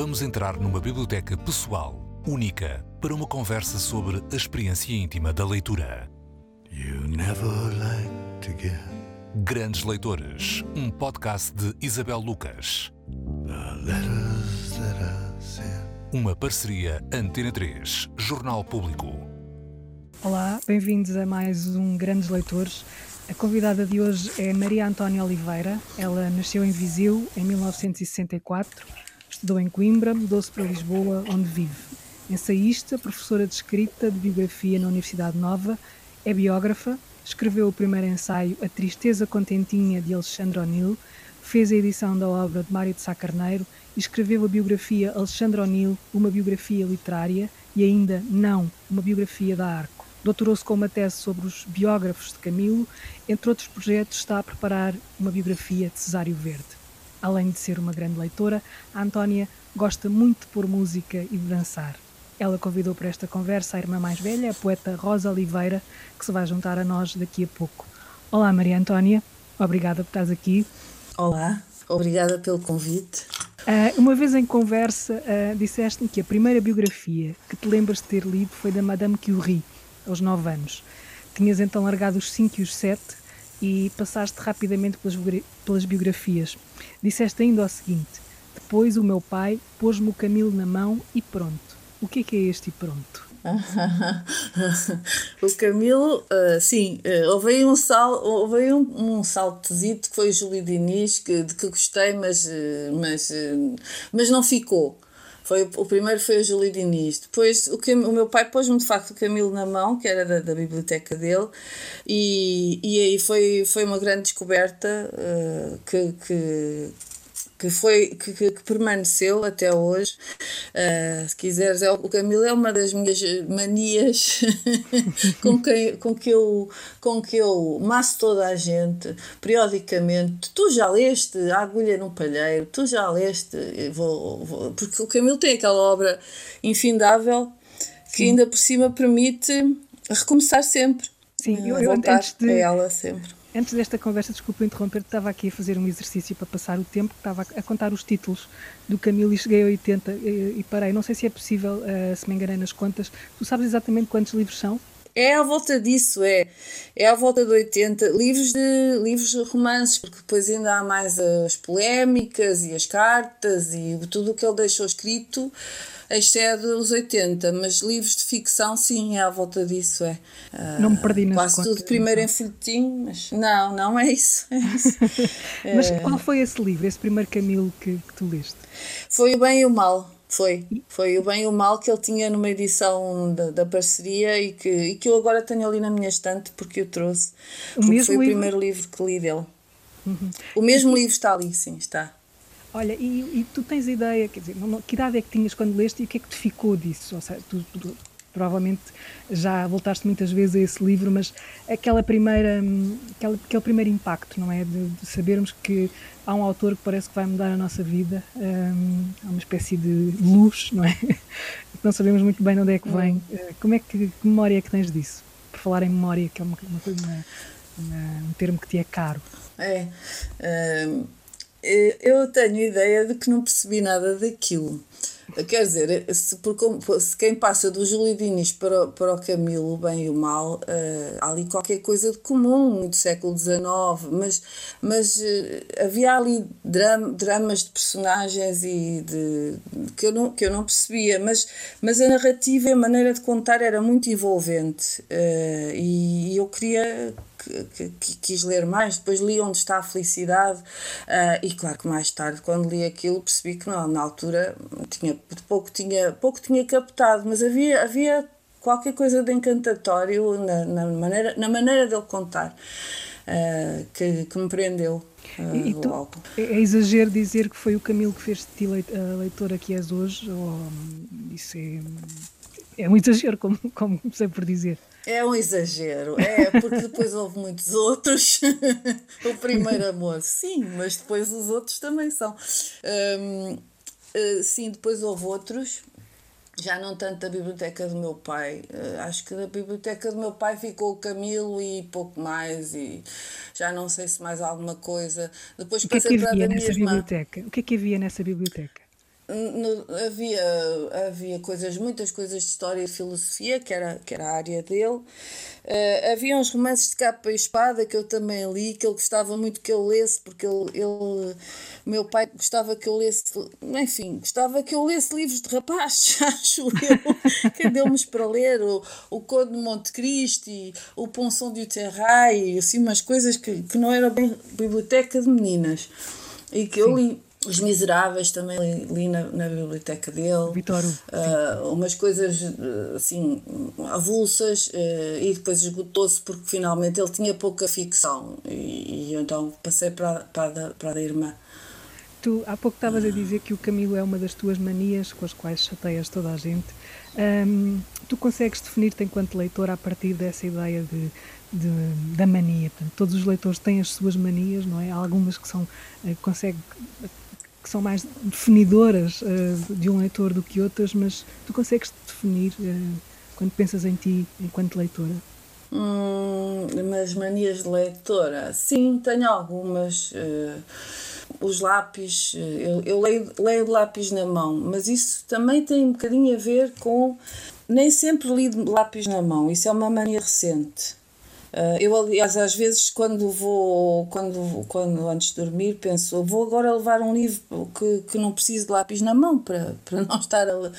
vamos entrar numa biblioteca pessoal, única, para uma conversa sobre a experiência íntima da leitura. You never like to get Grandes Leitores, um podcast de Isabel Lucas. the letters that I sent. Uma parceria Antena 3, Jornal Público. Olá, bem-vindos a mais um Grandes Leitores. A convidada de hoje é Maria Antónia Oliveira. Ela nasceu em Viseu em 1964, estudou em Coimbra, mudou-se para Lisboa, onde vive. Ensaísta, professora de escrita de biografia na Universidade Nova, é biógrafa, escreveu o primeiro ensaio A Tristeza Contentinha de Alexandre O'Neill, fez a edição da obra de Mário de Sá Carneiro e escreveu a biografia Alexandre O'Neill, uma biografia literária e ainda não uma biografia da Arco. Doutorou-se com uma tese sobre os biógrafos de Camilo, entre outros projetos está a preparar uma biografia de Cesário Verde. Além de ser uma grande leitora, a Antónia gosta muito de pôr música e de dançar. Ela convidou para esta conversa a irmã mais velha, a poeta Rosa Oliveira, que se vai juntar a nós daqui a pouco. Olá Maria Antónia, obrigada por estás aqui. Olá, obrigada pelo convite. Ah, uma vez em conversa, ah, disseste-me que a primeira biografia que te lembras de ter lido foi da Madame Curie, aos 9 anos. Tinhas então largado os 5 e os 7 e passaste rapidamente pelas, pelas biografias. Disseste ainda o seguinte: Depois o meu pai pôs-me o Camilo na mão e pronto. O que é que é este e pronto? o Camilo, ah, sim, ah, houve aí um, sal, houve aí um, um saltozito que foi o Júlio Diniz, que, de que gostei, mas, ah, mas, ah, mas não ficou. Foi, o- primeiro foi o Júlio Diniz. Depois o, Cam- o meu pai pôs-me de facto o Camilo na mão, que era da, da biblioteca dele, e, e aí foi, foi uma grande descoberta ah, que, que, que foi que, que- que permaneceu até hoje. Ah, se quiseres, é, o Camilo é uma das minhas manias com, que, com, que eu, com que eu maço toda a gente periodicamente. Tu já leste A Agulha no Palheiro, tu já leste, vou, vou- porque o Camilo tem aquela obra infindável que ainda por cima permite recomeçar sempre. Sim, Ah, eu- eu voltar antes de- a ela sempre. Antes desta conversa, desculpa interromper, estava aqui a fazer um exercício para passar o tempo, estava a contar os títulos do Camilo e cheguei a 80 e, e parei. Não sei se é possível, eh, se me enganei nas contas. Tu sabes exatamente quantos livros são? É à volta disso, é. É à volta de 80 livros de livros de romances, porque depois ainda há mais as polémicas e as cartas e tudo o que ele deixou escrito excede os 80, mas livros de ficção, sim, é à volta disso, é. Ah, Não me perdi nas Quase tudo primeiro em folhetim, mas não, não é isso. É isso. Mas É. qual foi esse livro, esse primeiro Camilo que, que tu leste? Foi o bem e o mal. Foi. Foi o bem e o mal que ele tinha numa edição da, da parceria e que, e que eu agora tenho ali na minha estante porque eu trouxe. O porque foi o livro? primeiro livro que li dele. O mesmo livro está ali, sim, está. Olha, e, e tu tens ideia, quer dizer, não- não- que idade é que tinhas quando leste e o que é que te ficou disso? Ou seja, tu, tu- provavelmente já voltaste muitas vezes a esse livro, mas aquela primeira, hum, aquela, aquele primeiro impacto, não é? De, de sabermos que há um autor que parece que vai mudar a nossa vida, hum, há uma espécie de luz, não é? Que não sabemos muito bem de onde é que vem. Eh, Como é que, que memória é que tens disso? Por falar em memória, que é uma, uma, uma- um termo que te é caro. É. hum, eu tenho ideia de que não percebi nada daquilo. Quer dizer, se, por se quem passa do Júlio Diniz para, para o Camilo, bem e o mal, eh, há ali qualquer coisa de comum do século XIX, mas, mas eh, havia ali dram- dramas de personagens e de, que, eu não, que eu não percebia, mas, mas a narrativa e a maneira de contar era muito envolvente eh, e eu queria que, que- que quis ler mais, depois li Onde Está a Felicidade, ah, e claro que mais tarde, quando li aquilo, percebi que não, na altura tinha, pouco, tinha, pouco tinha captado, mas havia, havia qualquer coisa de encantatório na, na, maneira, na maneira dele contar ah, que, que me prendeu. ah, E, tu, logo. é, é exagero dizer que foi o Camilo que fez de ti leit- a leitora que és hoje? Ou hum, isso é, é um exagero, como, como comecei por dizer. É um exagero, é, porque depois houve muitos outros. o primeiro amor, sim, mas depois os outros também são. Hum, eh, sim, depois houve outros, já não tanto da biblioteca do meu pai. Eh, acho que da biblioteca do meu pai ficou o Camilo e pouco mais, e já não sei se mais alguma coisa. Depois O que é que passei para a havia nessa biblioteca? O que é que havia nessa biblioteca? No- havia, havia coisas, muitas coisas de história e filosofia, que era, que era a área dele. Eh, havia uns romances de capa e espada que eu também li, que ele gostava muito que eu lesse, porque ele, ele meu pai gostava que eu lesse, enfim, gostava que eu lesse livros de rapazes, acho eu, que deu-nos para ler, o, o Conde de Monte Cristo, e o Ponson de Uterrai, assim, umas coisas que, que não era bem biblioteca de meninas, e que eu li. Os Miseráveis também li, li na, na biblioteca dele. Vitor Ah, umas coisas eh, assim avulsas eh, e depois esgotou-se porque finalmente ele tinha pouca ficção e, e então passei para, para, para a da irmã. Tu há pouco estavas a dizer que o Camilo é uma das tuas manias com as quais chateias toda a gente. Hum, tu consegues definir-te enquanto leitor a partir dessa ideia de, de- da mania. Portanto, todos os leitores têm as suas manias, não é? Há algumas que são, eh, consegue, são mais definidoras eh, de um leitor do que outras, mas tu consegues definir eh, quando pensas em ti enquanto leitora? Hum, mas manias de leitora, sim, tenho algumas. eh, os lápis, eu, eu leio, leio de lápis na mão, mas isso também tem um bocadinho a ver com. Nem sempre li de lápis na mão, isso é uma mania recente. Ah, eu, aliás, às vezes, quando vou, quando, quando antes de dormir, penso, vou agora levar um livro que, que não preciso de lápis na mão para, para não estar a.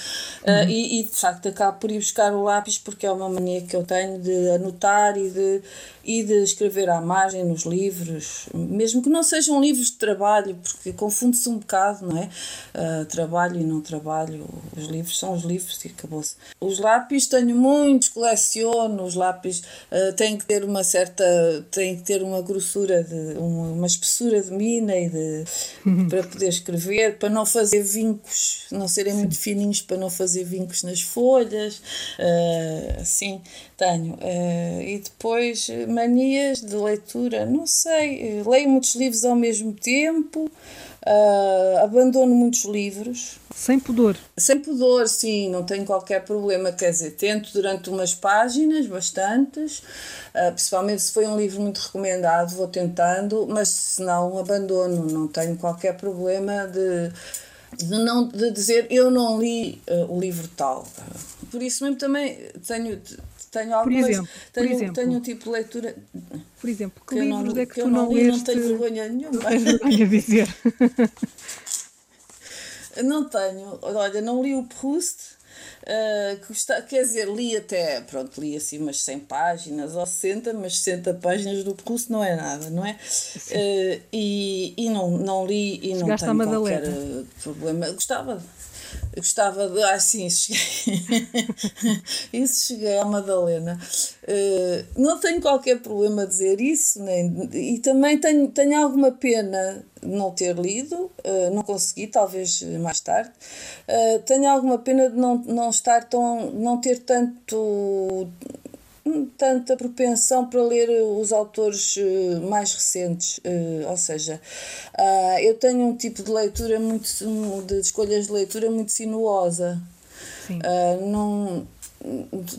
Ah, e, e, de facto, acabo por ir buscar o lápis porque é uma mania que eu tenho de anotar e de, e de escrever à margem nos livros, mesmo que não sejam livros de trabalho, porque confunde-se um bocado, não é? Ah, trabalho e não trabalho, os livros são os livros e acabou-se. Os lápis tenho muitos, coleciono, os lápis ah, têm que ter uma certa, têm que ter uma grossura, de, uma, uma espessura de mina e de, para poder escrever, para não fazer vincos, não serem muito fininhos, para não fazer vincos nas folhas, ah, assim, tenho. Ah, e depois manias de leitura, não sei, leio muitos livros ao mesmo tempo, ah, abandono muitos livros, Sem pudor. sem pudor, sim, não tenho qualquer problema. Quer dizer, tento durante umas páginas, bastantes, ah, principalmente se foi um livro muito recomendado, vou tentando, mas se não, abandono, não tenho qualquer problema de, de, não, de dizer eu não li ah, o livro tal. Por isso mesmo também tenho. Tenho algumas, exemplo, por tenho, exemplo. tenho um tipo de leitura Por exemplo, que, que eu não, livros é que, que eu tu não, não li, leste? não tenho vergonha nenhuma. Tens vergonha de dizer. Não tenho, olha, não li o Proust, eh, que quer dizer, li até, pronto, li assim umas 100 páginas ou 60, mas 60 páginas do Proust não é nada, não é? Eh, e e não, não li e não Chegaste à tenho qualquer Madalena. eh, problema. Gostava, gostava de. Ah, sim, cheguei. isso cheguei à Madalena. Eh, não tenho qualquer problema a dizer isso, nem, e também tenho, tenho alguma pena de não ter lido, eh, não consegui, talvez mais tarde. Eh, tenho alguma pena de não, não estar tão. não ter tanto tanta propensão para ler os autores eh, mais recentes, eh, ou seja, ah, eu tenho um tipo de leitura muito de escolhas de leitura muito sinuosa. Sim. Ah, não,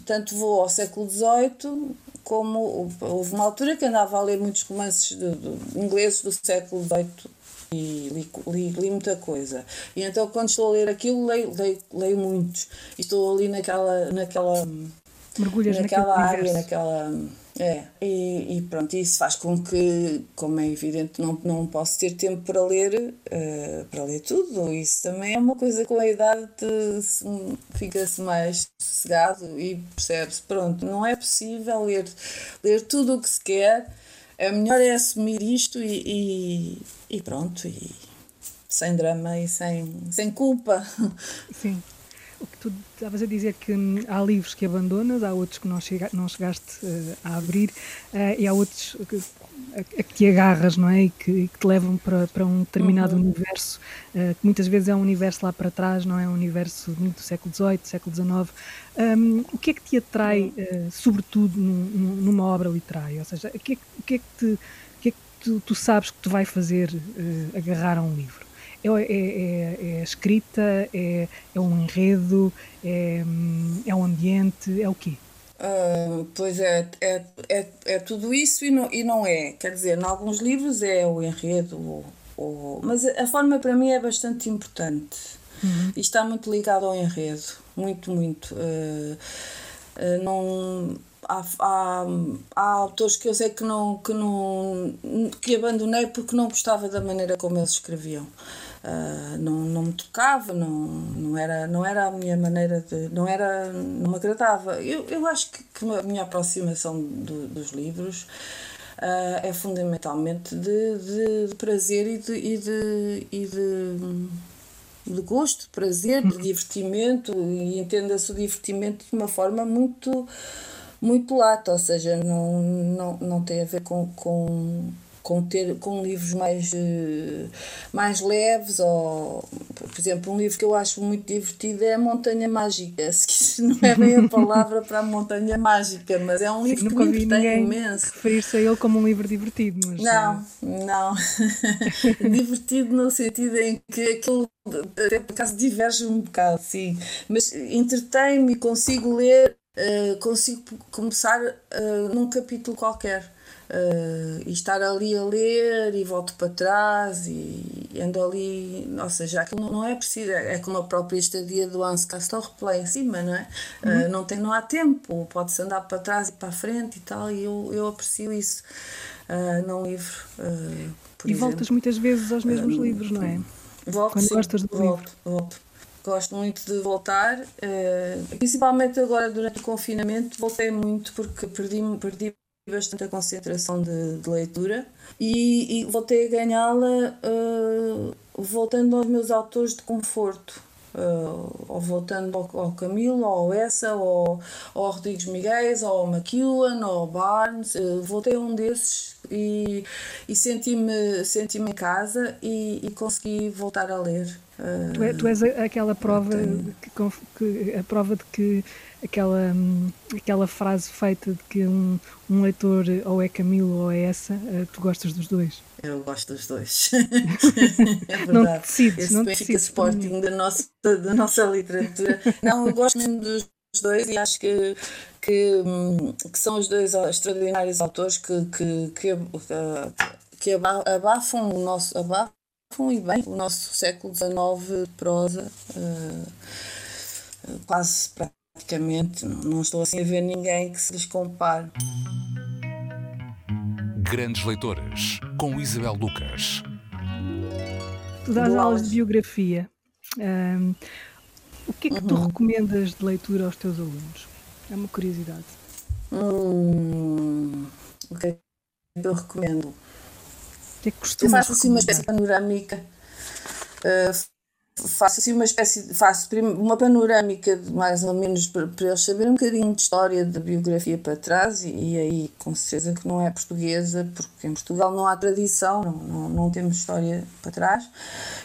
tanto vou ao século XVIII como houve uma altura que andava a ler muitos romances de, de ingleses do século XVIII e li, li, li muita coisa. E então quando estou a ler aquilo leio, leio, leio muitos. E estou ali naquela, naquela Mergulhas naquela área, naquela. É, e, e pronto, isso faz com que, como é evidente, não, não posso ter tempo para ler, eh, para ler tudo. Isso também é uma coisa com a idade fica-se mais sossegado e percebe-se, pronto, não é possível ler, ler tudo o que se quer, é melhor é assumir isto e, e, e pronto, e sem drama e sem, sem culpa. Sim. O que tu estavas a dizer que hum, há livros que abandonas, há outros que não, chega, não chegaste eh, a abrir eh, e há outros que, a, a que te agarras, não é? E que, que te levam para, para um determinado universo, eh, que muitas vezes é um universo lá para trás, não é? Um universo muito do século XVIII, século XIX. Hum, o que é que te atrai, eh, sobretudo, num- num- numa obra literária? Ou seja, o que é, que- o que é que, te, que, é que tu, tu sabes que te vai fazer agarrar a um livro? É, é, é, é a escrita, é, é um enredo, é, é um ambiente, é o quê? Ah, pois é, é, é, é tudo isso e não, e não é. Quer dizer, em alguns livros é o enredo, o, o- mas a a forma para mim é bastante importante. Uhum. E está muito ligado ao enredo, muito, muito. Uh, uh, não há, há, há, autores que eu sei que não, que não que abandonei porque não gostava da maneira como eles escreviam. Uh, não, não me tocava, não, não, era, não era a minha maneira de. não era. não me agradava. Eu, eu acho que, que a minha aproximação do, dos livros uh, é fundamentalmente de, de, de prazer e de, e de, e de de gosto, de prazer, de divertimento e entenda-se o divertimento de uma forma muito muito lata, ou seja, não, não, não tem a ver com, com, com, ter, com livros mais, eh, mais leves, ou, por exemplo, um livro que eu acho muito divertido é a Montanha Mágica, se não é bem a palavra para a Montanha Mágica, mas é um livro Sim, que me entretém imenso. referir-se a ele como um livro divertido, mas... Não, eh, não. divertido no sentido em que aquilo até por acaso diverge um bocado, sim, mas entretém-me e consigo ler uh, consigo começar uh, num capítulo qualquer. Uh, e estar ali a ler e volto para trás e, ando ali, ou seja, aquilo não é preciso, é como a própria estadia do Hans Castle Replay em cima, não é? Uhum. Uh, não, tem, não há tempo, pode-se andar para trás e para a frente e tal, e eu, eu aprecio isso uh, num livro. Uh, e exemplo. voltas muitas vezes aos mesmos livros, não é? Volto, Quando sim, gostas do volto, livro. volto. Gosto muito de voltar, principalmente agora durante o confinamento, voltei muito porque perdi, perdi bastante a concentração de, de leitura e, e, voltei a ganhá-la uh, voltando aos meus autores de conforto. Uh, ou voltando ao, ao Camilo, ou ao Essa, ou, ou ao Rodrigues Miguel, ou ao McEwan, ou ao Barnes. Uh, voltei a um desses e, e senti-me senti, em casa e, e consegui voltar a ler. Uh, tu, é, tu és aquela prova, que, que, a prova de que aquela, hum, aquela frase feita de que um, um leitor ou é Camilo ou é essa, uh, tu gostas dos dois. Eu gosto dos dois. é verdade. Não decides, Esse não Benfica decides Sporting da nossa, da nossa literatura. Não, eu gosto mesmo dos dois e acho que, que, hum, que são os dois extraordinários autores que, que, que, que abafam o nosso abafam e bem o nosso século XIX de prosa uh, quase praticamente não, estou assim a ver ninguém que se lhes compare Grandes Leitoras com Isabel Lucas Tu dás aulas de biografia um, o que é que uhum. tu recomendas de leitura aos teus alunos? É uma curiosidade. Hum, o que é que eu recomendo? que é que Eu faço assim uma espécie panorâmica. Uh, faço assim uma espécie faço uma panorâmica de mais ou menos para, para eles saberem um bocadinho de história de biografia para trás e, e, aí com certeza que não é portuguesa porque em Portugal não há tradição não, não, não temos história para trás.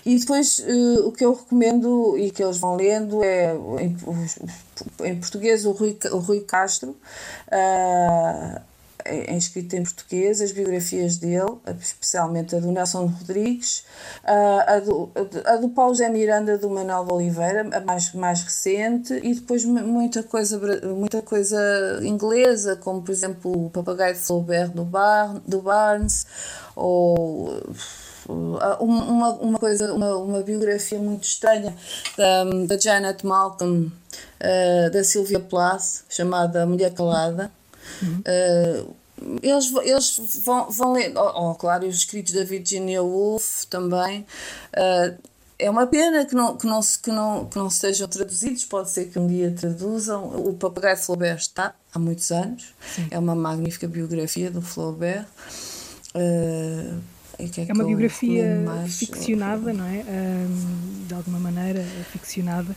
E depois uh, o que eu recomendo e que eles vão lendo é em, em português o Rui, o Rui Castro uh, é, é escrito em português, as biografias dele, especialmente a do Nelson Rodrigues, a do, a do Paulo José Miranda, do Manuel de Oliveira, a mais, mais recente, e depois muita coisa, muita coisa inglesa, como por exemplo o Papagaio de Flaubert do, Bar, do Barnes, ou uma, uma coisa, uma, uma biografia muito estranha da, da Janet Malcolm, uh, da Sylvia Plath, chamada Mulher Calada. Uhum. Uh, eles, eles vão, vão ler, oh, oh, claro, os escritos da Virginia Woolf também. Uh, é uma pena que não, que, não, que, não, que não sejam traduzidos, pode ser que um dia traduzam. O Papagaio Flaubert está há muitos anos, Sim. é uma magnífica biografia do Flaubert. Uh, é, é, uma biografia ficcionada, não é? Um, de alguma maneira, ficcionada.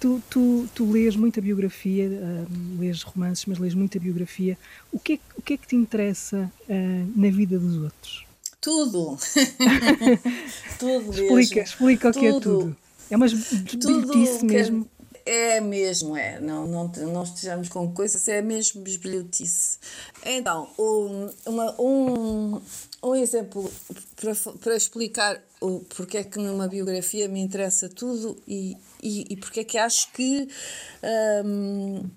Tu, tu, tu lês muita biografia, uh, lês romances, mas lês muita biografia. O que é, o que, é que te interessa uh, na vida dos outros? Tudo! tudo explica, mesmo. Explica o tudo. que é tudo. É uma bisbilhotice mesmo. É mesmo, é. Não, não, não estejamos com coisas, é mesmo bisbilhotice. Então, um, uma, um, um exemplo para, para explicar o, porque é que numa biografia me interessa tudo e, e, e porque é que acho que um,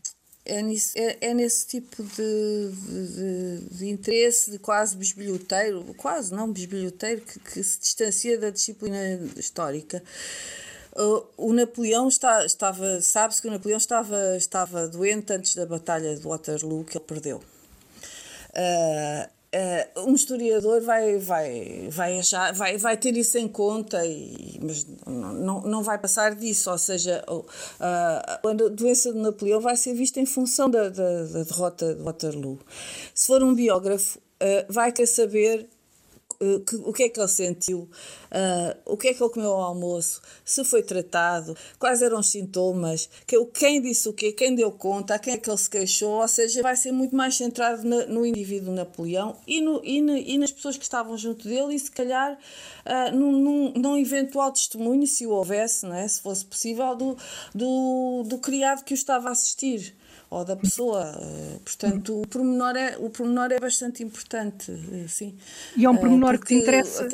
é, nisso, é, é nesse tipo de, de, de, interesse de quase bisbilhoteiro, quase não bisbilhoteiro, que, que se distancia da disciplina histórica. o Napoleão está, estava, sabe-se que o Napoleão estava, estava doente antes da batalha de Waterloo que ele perdeu. Uh, uh, um historiador vai, vai, vai, achar, vai, vai ter isso em conta, e, mas não, não vai passar disso. Ou seja, uh, a doença de Napoleão vai ser vista em função da, da, da derrota de Waterloo. Se for um biógrafo, vai querer saber que, o que é que ele sentiu, uh, o que é que ele comeu ao almoço, se foi tratado, quais eram os sintomas, que, quem disse o quê, quem deu conta, a quem é que ele se queixou, ou seja, vai ser muito mais centrado na, no indivíduo Napoleão e, no, e, e, nas pessoas que estavam junto dele e se calhar uh, num, num, num, eventual testemunho, se o houvesse, não é? se fosse possível, do, do, do criado que o estava a assistir ou da pessoa. Eh, portanto, o pormenor é, o pormenor é bastante importante, eh, sim. E é um pormenor que te interessa.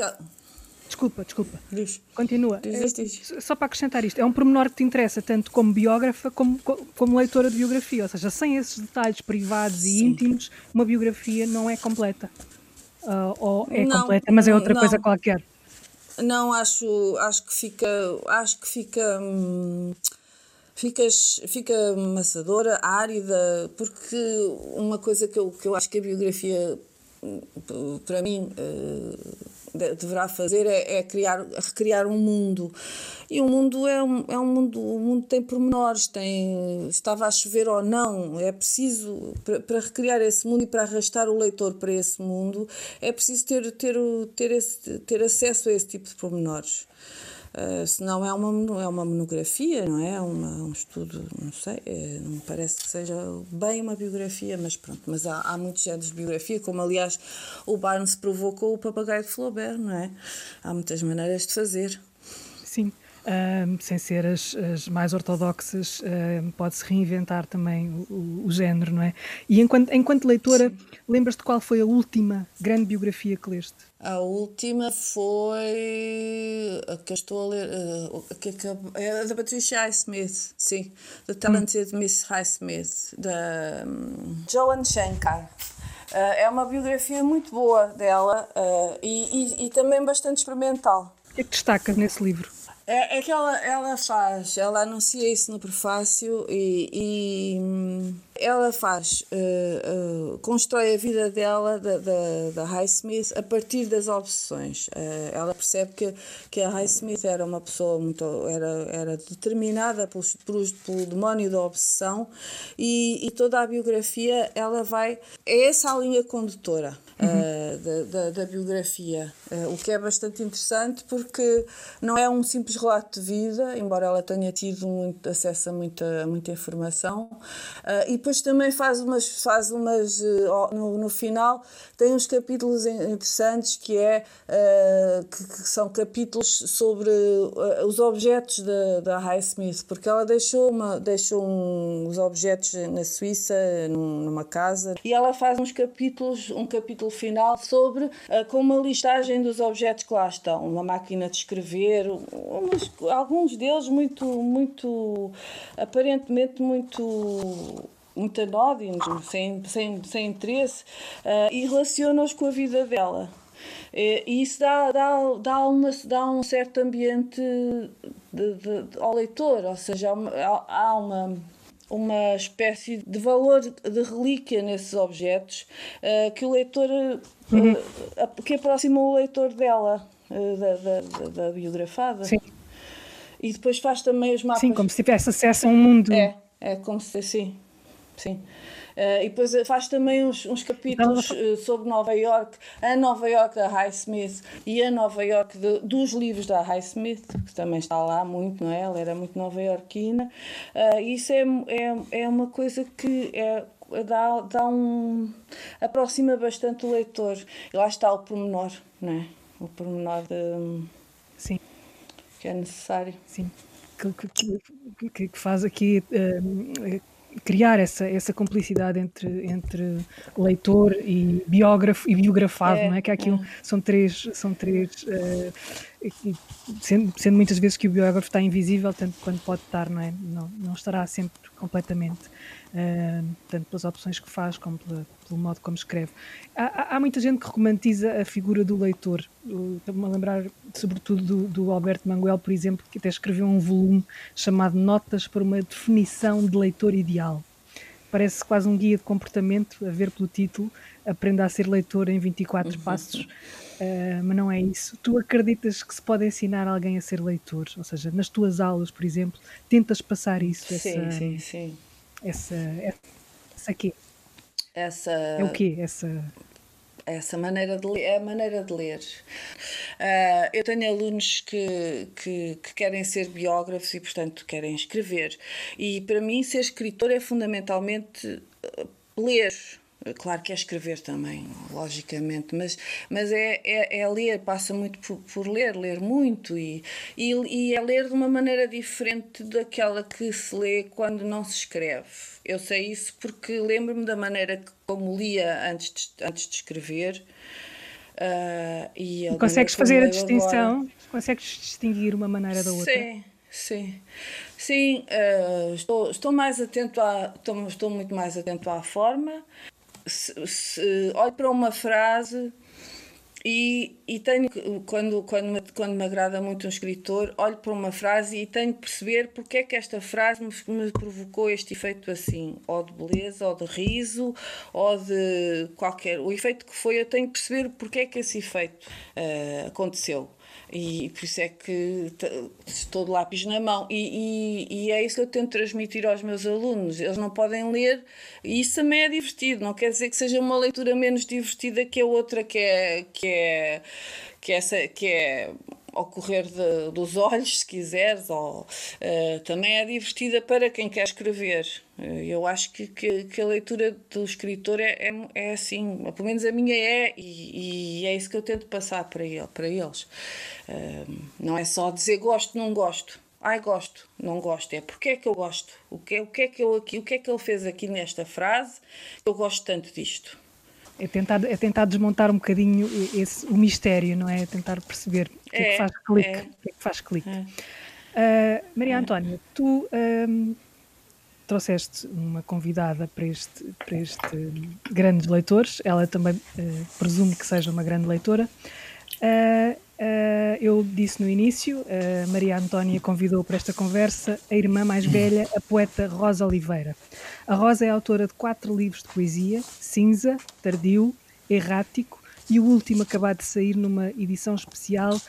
Desculpa, desculpa. Diz. Continua. Diz, diz. Só para acrescentar isto, é um pormenor que te interessa tanto como biógrafa como, como leitora de biografia, ou seja, sem esses detalhes privados e Sim. íntimos, uma biografia não é completa. Uh, ou é não, completa, mas é outra não. coisa qualquer. Não, acho, acho que fica, acho que fica hum, ficas, fica maçadora, árida, porque uma coisa que eu, que eu acho que a biografia, para mim, eh, deverá fazer é, é, criar, recriar um mundo. E o mundo é um, é um mundo, o mundo tem pormenores, tem, estava a chover ou não, é preciso, para, para recriar esse mundo e para arrastar o leitor para esse mundo, é preciso ter, ter, ter, esse, ter acesso a esse tipo de pormenores. Uh, senão é uma, é uma monografia, não é? Uma, um estudo, não sei, é, não me parece que seja bem uma biografia, mas pronto. Mas há, há muitos géneros de biografia, como aliás o Barnes provocou o papagaio de Flaubert, não é? Há muitas maneiras de fazer. Sim sem ser as, as, mais ortodoxas, pode-se reinventar também o, o, género, não é? E enquanto, enquanto leitora, lembras-te qual foi a última grande biografia que leste? A última foi a que estou a ler, a, que, é a da Patricia Highsmith, sim, The Talented hum. Miss Highsmith, da um, Joan Shankar. Uh, é uma biografia muito boa dela uh, e, e, e também bastante experimental. O que é que destacas nesse livro? É, é que ela, ela faz, ela anuncia isso no prefácio e, e hum, ela faz, uh, uh, constrói a vida dela, da, da, da Highsmith, a partir das obsessões. Uh, ela percebe que, que a Highsmith era uma pessoa muito, era, era determinada pelo, pelo, pelo demónio da obsessão e, e toda a biografia, ela vai, é essa a linha condutora. Uhum. Da, da, da, biografia, o que é bastante interessante porque não é um simples relato de vida, embora ela tenha tido muito acesso a muita, muita informação, e depois também faz umas, faz umas uh, no, no final, tem uns capítulos interessantes que, é, uh, que, que, são capítulos sobre uh, os objetos da, da Highsmith, porque ela deixou, uma, deixou um, os objetos na Suíça, num, numa casa, e ela faz uns capítulos, um capítulo final sobre, com uma listagem dos objetos que lá estão, uma máquina de escrever, umas, alguns deles muito, muito, aparentemente muito muito anódinos, sem, sem, sem interesse, uh, e relaciona-os com a vida dela. E isso dá, dá, dá, uma, dá um certo ambiente de, de, de, ao leitor, ou seja, há, há uma, uma espécie de valor de relíquia nesses objetos uh, que o leitor uh, uhum. que aproxima o leitor dela, uh, da, da, da, biografada. Sim. E depois faz também os mapas. Sim, como se tivesse acesso a um mundo. É, é como se assim. Sim. Uh, e depois faz também uns, uns capítulos uh, sobre Nova York, a Nova York da Highsmith e a Nova York de, dos livros da Highsmith, que também está lá muito, não é? Ela era muito nova-iorquina. Uh, isso é, é, é uma coisa que é, dá, dá um. aproxima bastante o leitor. E lá está o pormenor, não é? O pormenor de, Sim. que é necessário. Sim. Que, que, que, que faz aqui. Uh, criar essa, essa cumplicidade entre, entre leitor e biógrafo e biografado, é, não é? Que aquilo é. são três, são três uh, sendo, sendo muitas vezes que o biógrafo está invisível, tanto quanto pode estar, não é? Não, não estará sempre completamente uh, tanto pelas opções que faz como pela, pelo modo como escreve. Há, há, muita gente que romantiza a figura do leitor. Estou-me a lembrar, sobretudo, do, do, Alberto Manguel, por exemplo, que até escreveu um volume chamado Notas para uma definição de leitor ideal. Parece quase um guia de comportamento, a ver pelo título, Aprenda a ser leitor em 24 uhum. passos. Uh, mas não é isso. Tu acreditas que se pode ensinar alguém a ser leitor? Ou seja, nas tuas aulas, por exemplo, tentas passar isso? Sim, essa, sim, sim. Essa, essa, essa quê? Essa... É o quê? Essa... Essa maneira de ler, é a maneira de ler. Uh, eu tenho alunos que, que, que, querem ser biógrafos e, portanto, querem escrever. E para mim, ser escritor é fundamentalmente ler Claro que é escrever também, logicamente, mas, mas é, é, é ler, passa muito por, por, ler, ler muito e, e, e é ler de uma maneira diferente daquela que se lê quando não se escreve. Eu sei isso porque lembro-me da maneira que, como lia antes de, antes de escrever. Uh, e consegues fazer a distinção? Agora. Consegues distinguir uma maneira da outra? Sim, sim. Sim, uh, estou, estou mais atento a, estou, estou muito mais atento à forma se, se, olho para uma frase e, e tenho quando, quando, me, quando me agrada muito um escritor, olho para uma frase e tenho que perceber porque é que esta frase me, me provocou este efeito assim, ou de beleza, ou de riso, ou de qualquer. O efeito que foi, eu tenho que perceber porque é que esse efeito uh, aconteceu e por isso é que estou de lápis na mão. E, e, e, é isso que eu tento transmitir aos meus alunos. Eles não podem ler e isso também é divertido. Não quer dizer que seja uma leitura menos divertida que a outra que é que é que é, que é ao correr de, dos olhos, se quiseres, ou, uh, também é divertida para quem quer escrever. Uh, eu acho que, que, que, a leitura do escritor é, é, é, assim, pelo menos a minha é, e, e, é isso que eu tento passar para, ele, para eles. Uh, não é só dizer gosto, não gosto. Ai, gosto, não gosto. É porque é que eu gosto? O que, o que é que eu aqui, o que é que ele fez aqui nesta frase? Eu gosto tanto disto. É tentar, é tentar desmontar um bocadinho esse, o mistério, não é? é tentar perceber que é, é que faz clique. É. Que é que faz clique. Uh, Maria é. Antónia, tu um, trouxeste uma convidada para este, para este grandes leitores, ela também uh, presume que seja uma grande leitora. Uh, eu disse no início, Maria Antónia convidou para esta conversa a irmã mais velha, a poeta Rosa Oliveira. A Rosa é autora de quatro livros de poesia: Cinza, Tardio, Errático e o último acabado de sair numa edição especial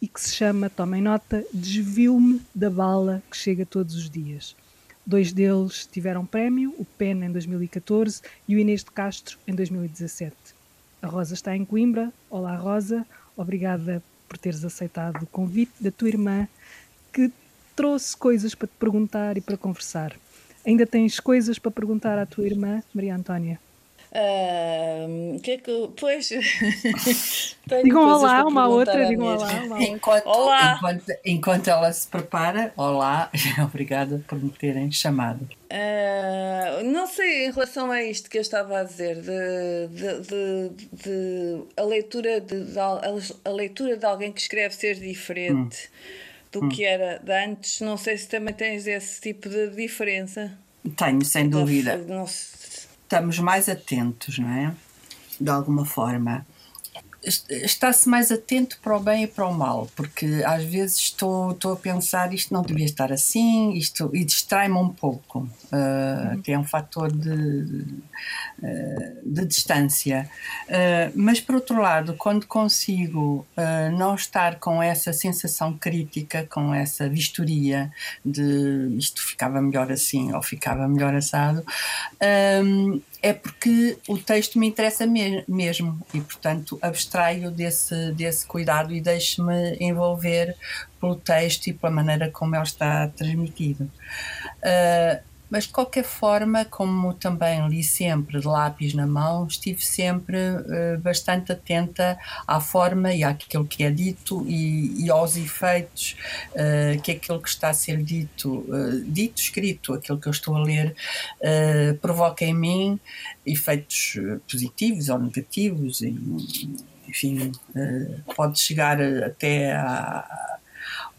e que se chama, tomem nota, Desvio-me da bala que chega todos os dias. Dois deles tiveram prémio, o PEN em 2014 e o Inês de Castro em 2017. A Rosa está em Coimbra. Olá, Rosa. Obrigada por teres aceitado o convite da tua irmã, que trouxe coisas para te perguntar e para conversar. Ainda tens coisas para perguntar à tua irmã, Maria Antónia? Uh, que é que. Pois. digam olá uma outra, digam olá uma enquanto, olá. Enquanto, enquanto ela se prepara, olá, obrigada por me terem chamado. Uh, não sei em relação a isto que eu estava a dizer, de, de, de, de a, leitura de, a leitura de alguém que escreve ser diferente hum. do hum. que era de antes. Não sei se também tens esse tipo de diferença. Tenho, sem dúvida. Não, estamos mais atentos, não é? De alguma forma. Está-se mais atento para o bem e para o mal, porque às vezes estou, estou a pensar isto não devia estar assim, isto, e distrai-me um pouco, uh, que é um fator de, uh, de distância. Uh, mas por outro lado, quando consigo não estar com essa sensação crítica, com essa vistoria de isto ficava melhor assim ou ficava melhor assado, é porque o texto me interessa me mesmo e, portanto, abstraio desse, desse cuidado e deixo-me envolver pelo texto e pela maneira como ele está transmitido. Uh, mas de qualquer forma, como também li sempre de lápis na mão, estive sempre uh, bastante atenta à forma e àquilo que é dito e, e aos efeitos uh, que aquilo que está a ser dito, uh, dito, escrito, aquilo que eu estou a ler, provoca em mim efeitos positivos ou negativos, e, enfim, pode chegar até a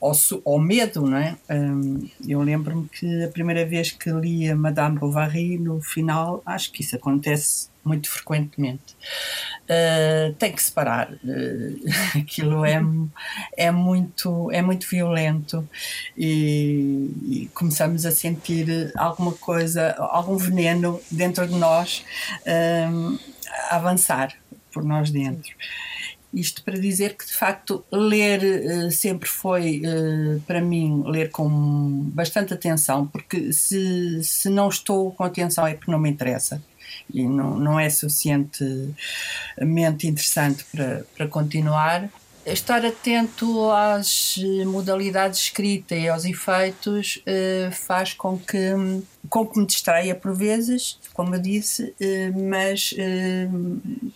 ao, ao, medo, não é? Um, eu lembro-me que a primeira vez que li a Madame Bovary, no final, acho que isso acontece muito frequentemente. Uh, tem que separar. Uh, aquilo é, é, muito, é muito violento e, e, começamos a sentir alguma coisa, algum veneno dentro de nós uh, a avançar por nós dentro. Isto para dizer que, de facto, ler uh, sempre foi, uh, para mim, ler com bastante atenção, porque se, se não estou com atenção é porque não me interessa e não, não é suficientemente interessante para, para continuar. Estar atento às modalidades de escrita e aos efeitos uh, faz com que, com que me distraia por vezes, como eu disse, uh, mas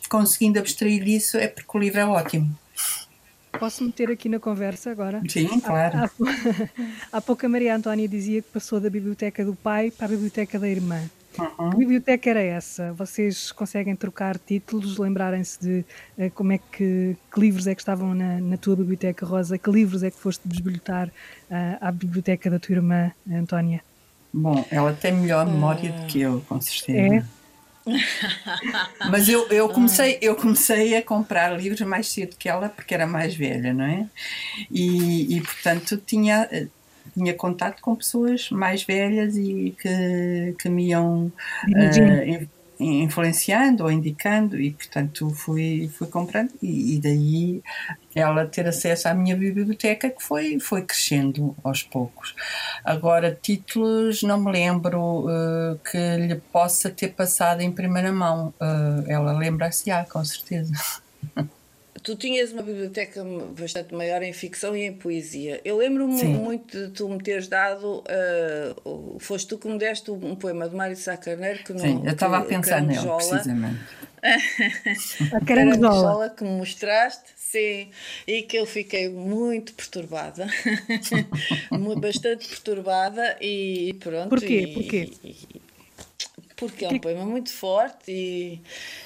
conseguindo abstrair disso é porque o livro é ótimo. Posso meter aqui na conversa agora? Sim, claro. Há, há, há pouco a Maria Antónia dizia que passou da biblioteca do pai para a biblioteca da irmã. Uhum. Que biblioteca era essa? Vocês conseguem trocar títulos, lembrarem-se de uh, como é que, que, livros é que estavam na, na, tua biblioteca, Rosa? Que livros é que foste desbilhotar uh, à biblioteca da tua irmã, Antónia? Bom, ela tem melhor memória do que eu, com certeza. É? Mas eu, eu, comecei, eu comecei a comprar livros mais cedo que ela porque era mais velha, não é? E, e portanto tinha, tinha contato com pessoas mais velhas e que, que me iam uh, influenciando ou indicando e portanto fui, fui comprando e, e, daí ela ter acesso à minha biblioteca que foi, foi crescendo aos poucos. Agora, títulos não me lembro uh, que lhe possa ter passado em primeira mão. Uh, ela lembra-se-á, com certeza. tu tinhas uma biblioteca bastante maior em ficção e em poesia. Eu lembro-me muito de tu me teres dado, uh, foste tu que me deste um poema de Mário Sá Carneiro que não. Sim, eu estava a pensar nele, precisamente. a caranguejola que me mostraste, sim, e que eu fiquei muito perturbada, bastante perturbada e pronto. Porquê? E, Porquê? E, porque é um poema muito forte e,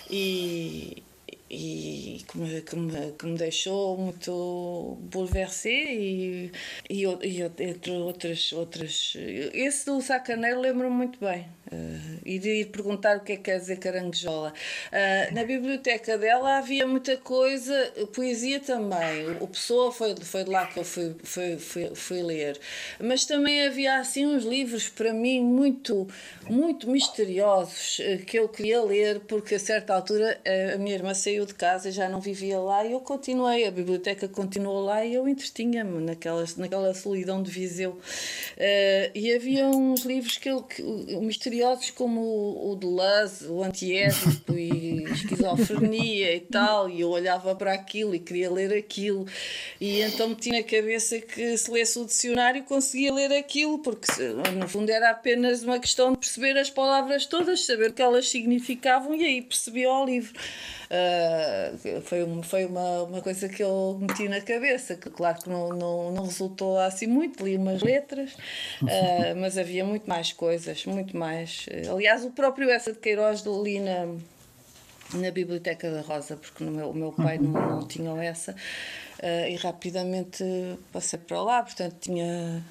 e, e que me, que me, que me deixou muito bouleversé e, e, e entre outras, outras. Esse do Sacaneiro lembro-me muito bem. Uh, e de ir perguntar o que é que quer dizer caranguejola. Uh, na biblioteca dela havia muita coisa, poesia também. O Pessoa foi, foi de lá que eu fui, fui, fui, fui ler. Mas também havia assim uns livros para mim muito, muito misteriosos eh, que eu queria ler, porque a certa altura a minha irmã saiu de casa, já não vivia lá e eu continuei, a biblioteca continuou lá e eu entretinha-me naquela, naquela solidão de Viseu. Uh, e havia uns livros que, eu, que misteriosos como o, o de Luz, o Antiédipo e esquizofrenia e tal, e eu olhava para aquilo e queria ler aquilo, e então meti na cabeça que se lesse o dicionário conseguia ler aquilo, porque no fundo era apenas uma questão de perceber as palavras todas, saber o que elas significavam e aí percebia o livro. Uh, foi foi uma, uma coisa que eu meti na cabeça, que claro que não, não, não resultou assim muito, li umas letras, uh, mas havia muito mais coisas, muito mais. Aliás, o próprio essa de Queiroz li na, na Biblioteca da Rosa, porque no meu, o meu pai não, não tinha essa. Uh, e rapidamente passei para lá, portanto tinha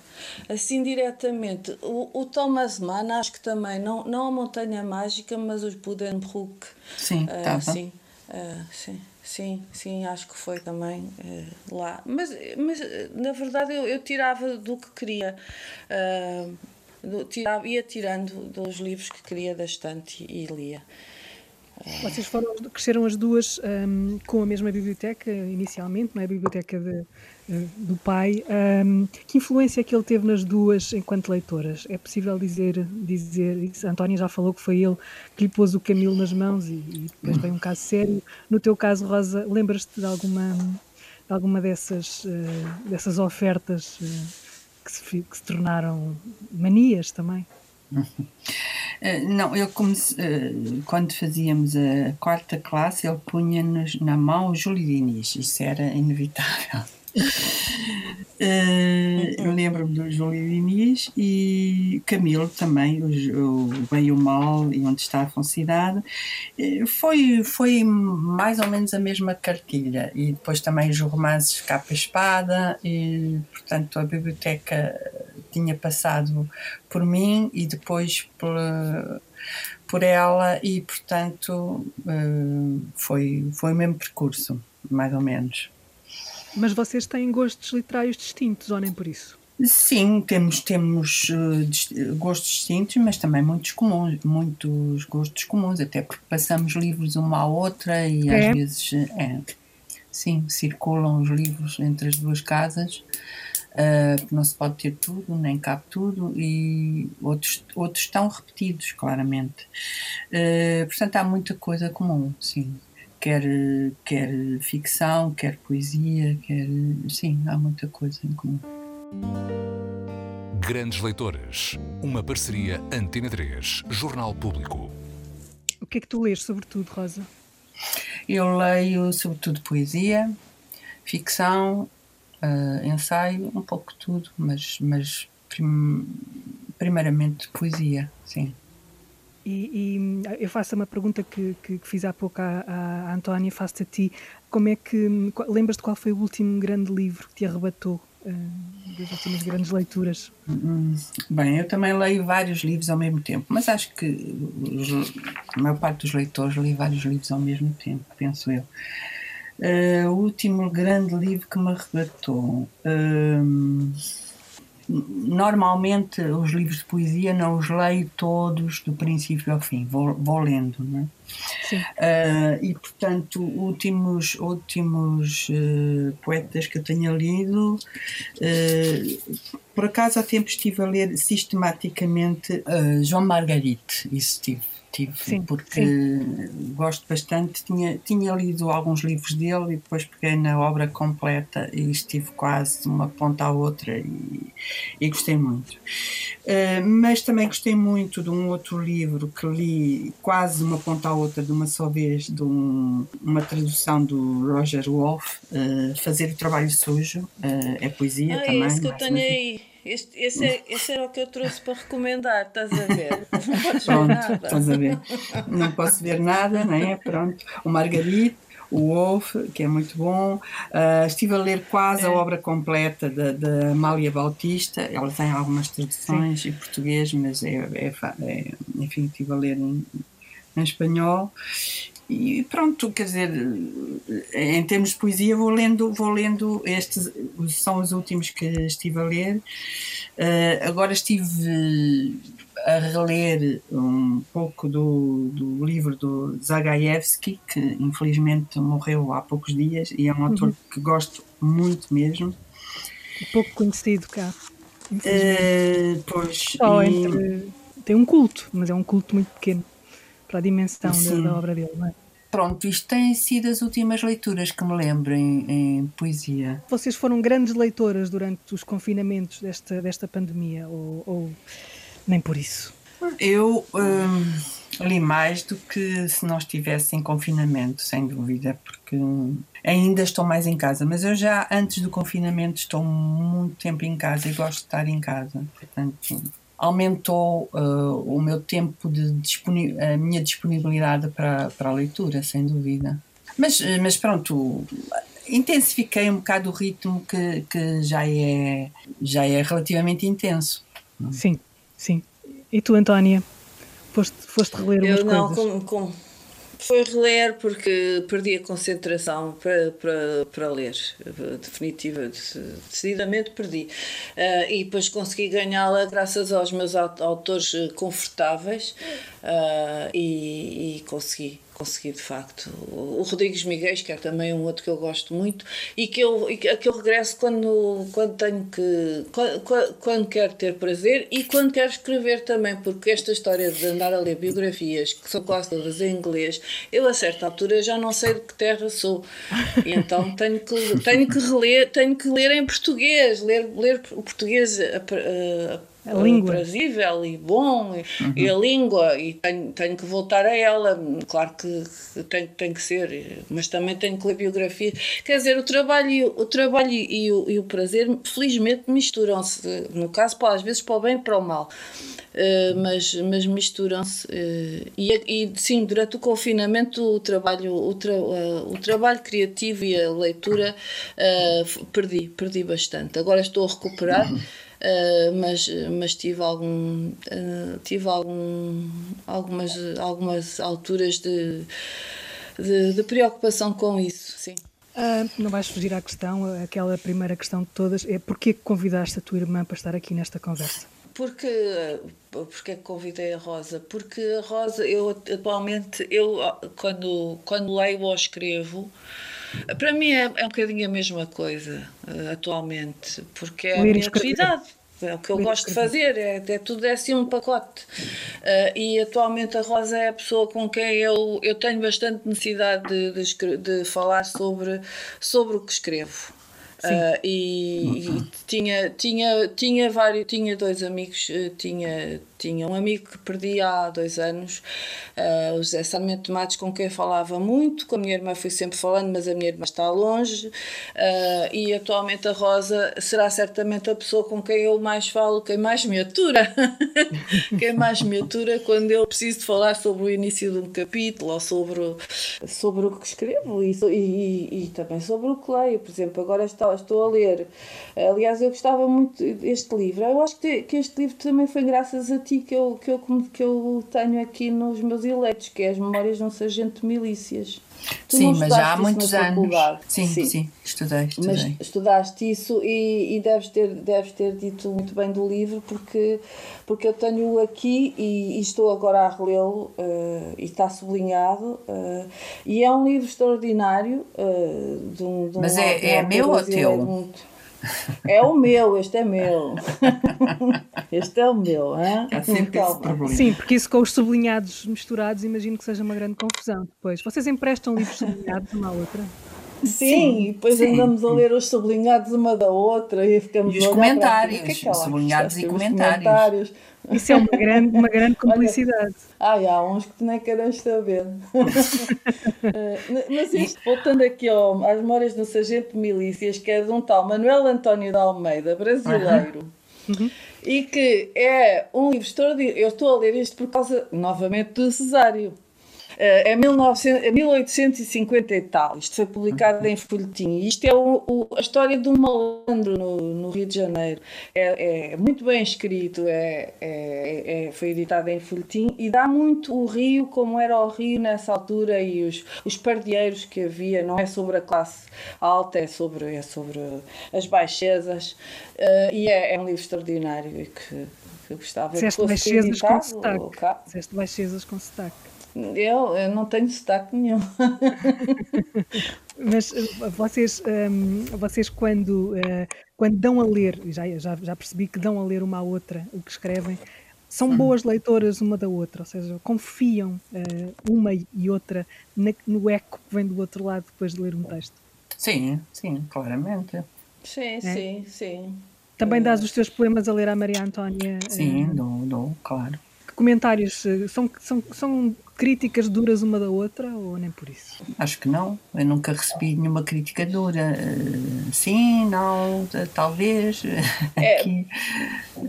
assim diretamente o, o Thomas Mann acho que também não, não a Montanha Mágica mas os Buddenbrook sim, uh, sim Uh, sim, sim, sim, acho que foi também uh, lá. Mas, mas na verdade eu, eu tirava do que queria. Uh, do, tirava, ia tirando dos livros que queria da estante e, e lia. Vocês foram, cresceram as duas um, com a mesma biblioteca, inicialmente, não é? A biblioteca de, uh, do pai. Um, que influência é que ele teve nas duas enquanto leitoras? É possível dizer, dizer isso? Antónia já falou que foi ele que lhe pôs o Camilo nas mãos e, e depois um caso sério. No teu caso, Rosa, lembras-te de alguma, de alguma dessas, uh, dessas ofertas uh, que, se, que se tornaram manias também? Uh, não, eu comecei, uh, quando fazíamos a quarta classe, ele punha-nos na mão o Júlio Diniz, isso era inevitável. Eu lembro-me do Júlio Diniz e Camilo também, o, o Bem e o Mal e Onde Está a Felicidade. Uh, foi, foi mais ou menos a mesma cartilha. E depois também os romances Capa Espada, e portanto a biblioteca tinha passado por mim e depois por, por ela, e portanto uh, foi, foi o mesmo percurso, mais ou menos. Mas vocês têm gostos literários distintos, ou nem por isso? Sim, temos, temos uh, gostos distintos, mas também muitos comuns, muitos gostos comuns, até porque passamos livros uma à outra e é. às vezes é, sim, circulam os livros entre as duas casas, uh, não se pode ter tudo, nem cabe tudo, e outros, outros estão repetidos, claramente. Uh, portanto, há muita coisa comum, sim quer, quer ficção, quer poesia, quer. Sim, há muita coisa em comum. Grandes Leitoras, uma parceria Antena 3, Jornal Público. O que é que tu lês, sobretudo, Rosa? Eu leio, sobretudo, poesia, ficção, uh, ensaio, um pouco tudo, mas, mas prim, primeiramente poesia, sim. E, e, eu faço uma pergunta que, que, que fiz há pouco à, à Antónia, faço-te a ti. Como é que. Lembras-te qual foi o último grande livro que te arrebatou uh, das últimas grandes leituras? Hum, bem, eu também leio vários livros ao mesmo tempo, mas acho que a maior parte dos leitores lê vários livros ao mesmo tempo, penso eu. Uh, o último grande livro que me arrebatou. Uh, normalmente os livros de poesia não os leio todos do princípio ao fim, vou, vou lendo, não é? Uh, e portanto, últimos, últimos uh, poetas que eu tenha lido, por acaso há tempo estive a ler sistematicamente João Margarite, isso tive tive, sim, porque sim. gosto bastante. Tinha, tinha lido alguns livros dele e depois peguei na obra completa e estive quase de uma ponta à outra e, e gostei muito. Uh, mas também gostei muito de um outro livro que li quase de uma ponta à outra, de uma só vez, de um, uma tradução do Roger Wolf, uh, Fazer o Trabalho Sujo, uh, é poesia ah, também. É esse que eu tenho aí. Este, esse, é, esse era o que eu trouxe para recomendar, estás a ver? Não podes Pronto, ver nada. Estás a ver. Não posso ver nada, não é? Pronto. O Margarite, o Wolf, que é muito bom. Uh, estive a ler quase é. a obra completa da, da Amália Bautista. Ela tem algumas traduções Sim. em português, mas é, é, é, enfim, estive a ler em, em espanhol. E pronto, quer dizer, em termos de poesia vou lendo, vou lendo estes, são os últimos que estive a ler. Uh, agora estive a reler um pouco do, do livro do Zagajewski, que infelizmente morreu há poucos dias, e é um autor uhum. que gosto muito mesmo. Pouco conhecido cá. Uh, pois, Só e... entre... Tem um culto, mas é um culto muito pequeno para a dimensão da, da, obra dele, não é? Pronto, isto tem sido as últimas leituras que me lembro em, em, poesia. Vocês foram grandes leitoras durante os confinamentos desta, desta pandemia, ou, ou nem por isso? Eu hum, li mais do que se não estivesse em confinamento, sem dúvida, porque ainda estou mais em casa, mas eu já antes do confinamento estou muito tempo em casa e gosto de estar em casa. Portanto, aumentou uh, o meu tempo de a minha disponibilidade para, para a leitura, sem dúvida. Mas, eh, mas pronto, intensifiquei um bocado o ritmo que, que já, é, já é relativamente intenso. Sim, sim. E tu, Antónia? Foste, foste reler umas Eu não, coisas? Com, com, foi reler porque perdi a concentração para, para, para ler, definitiva, decididamente perdi. Uh, e depois consegui ganhá-la graças aos meus autores confortáveis uh, e, e consegui consegui de facto. O Rodrigues Miguel, que é também um outro que eu gosto muito e que eu, a que eu regresso quando, quando tenho que. Quando, quando quero ter prazer e quando quero escrever também, porque esta história de andar a ler biografias, que são quase todas em inglês, eu a certa altura já não sei de que terra sou. E então tenho que, tenho que reler, tenho que ler em português, ler, ler o português. A, a, a língua. aprazível e bom, e, uhum. e, a língua, e tenho, tenho que voltar a ela, claro que tem, tem que ser, mas também tenho que ler biografia. Quer dizer, o trabalho, o trabalho e, o, e o prazer, felizmente, misturam-se, no caso, às vezes para o bem e para o mal. Uh, mas, mas misturam-se uh, e, e sim, durante o confinamento o trabalho, o, tra, uh, o trabalho criativo e a leitura perdi, perdi bastante. Agora estou a recuperar. Uh, mas, mas tive algum uh, tive algum, algumas, algumas alturas de, de, de preocupação com isso, sim. Uh, não vais fugir à questão, aquela primeira questão de todas, é porquê que convidaste a tua irmã para estar aqui nesta conversa? Porque, porque é que convidei a Rosa? Porque a Rosa, eu atualmente, eu quando, quando leio ou escrevo, para mim é, é um bocadinho a mesma coisa uh, atualmente, porque é a minha atividade. É o que eu gosto de fazer, é, é tudo é assim um pacote. Uh, e atualmente a Rosa é a pessoa com quem eu, eu tenho bastante necessidade de, de, de falar sobre, sobre o que escrevo. Uh, e, uhum. e, tinha, tinha, tinha, vários, tinha dois amigos, tinha, tinha um amigo que perdi há dois anos, uh, o José Sarmento Matos, com quem eu falava muito, com a minha irmã fui sempre falando, mas a minha irmã está longe, uh, e atualmente a Rosa será certamente a pessoa com quem eu mais falo, quem mais me atura, quem mais me atura quando eu preciso falar sobre o início de um capítulo ou sobre, sobre o que escrevo e, e, e também sobre o que leio. Por exemplo, agora estou, estou a ler, aliás, eu gostava muito deste livro, eu acho que, que este livro também foi graças a ti que eu, que eu, que eu tenho aqui nos meus eleitos, que é as Memórias de um Sargento de Milícias. Tu sim, mas já há muitos anos. Sim, sim, sim, estudei, estudei. Mas estudaste isso e, e deves, ter, deves ter dito muito bem do livro, porque, porque eu tenho aqui e, e estou agora a relê-lo uh, e está sublinhado. Uh, e é um livro extraordinário. Uh, de um, de um mas é, é meu ou teu? Muito, é o meu, este é meu. este é o meu. Hein? Há sempre esse problema. Sim, porque isso com os sublinhados misturados, imagino que seja uma grande confusão depois. Vocês emprestam livros sublinhados uma à outra? Sim, sim e depois sim. andamos a ler os sublinhados uma da outra e ficamos e os comentários, que é que sublinhados e comentários. comentários. Isso é uma grande, uma grande cumplicidade. Olha, ai, há uns que tu nem queres saber. Eh, mas isto, voltando aqui ao, às memórias do Sargento de Milícias, que é de um tal Manuel António de Almeida, brasileiro. Uhum. E que é um livro extraordinário. Eu estou a ler isto por causa, novamente, do Cesário. Eh, é 1900, 1850 e tal. Isto foi publicado em folhetim. Isto é o, o, a história de um malandro no, no Rio de Janeiro. É, é muito bem escrito, é, é, é, foi editado em folhetim e dá muito o Rio como era o Rio nessa altura e os, os pardieiros que havia. Não é sobre a classe alta, é sobre, é sobre as baixezas. Uh, e é, é um livro extraordinário e que, que eu gostava de baixezas com sotaque. Disseste baixezas com sotaque. Eu, eu não tenho sotaque nenhum. Mas eh, vocês, um, ehm, vocês quando, uh, quando dão a ler, já, já, já percebi que dão a ler uma à outra o que escrevem, são boas leitoras uma da outra, ou seja, confiam uh, uma e outra na, no eco que vem do outro lado depois de ler um texto. Sim, sim, claramente. Sim, é? sim, sim. Também dás os teus poemas a ler à Maria Antónia? Sim, uh, dou, dou, claro. Que comentários são, são, são críticas duras uma da outra ou nem por isso? Acho que não. Eu nunca recebi nenhuma crítica dura. Uh, sim, não, talvez. É,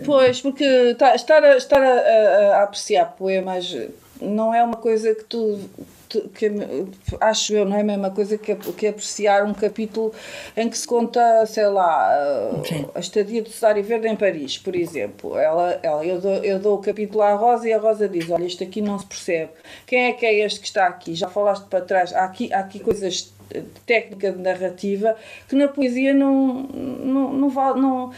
pois, porque tá, estar, a, estar a, a, a apreciar poemas não é uma coisa que tu que acho eu, não é a mesma coisa que, que apreciar um capítulo em que se conta, sei lá, Sim. a estadia do Cesário Verde em Paris, por exemplo. Ela, ela, eu, dou, eu dou o capítulo à Rosa e a Rosa diz: Olha, isto aqui não se percebe. Quem é que é este que está aqui? Já falaste para trás. Há aqui, há aqui coisas de técnica de narrativa que na poesia não, não, não vale. Não,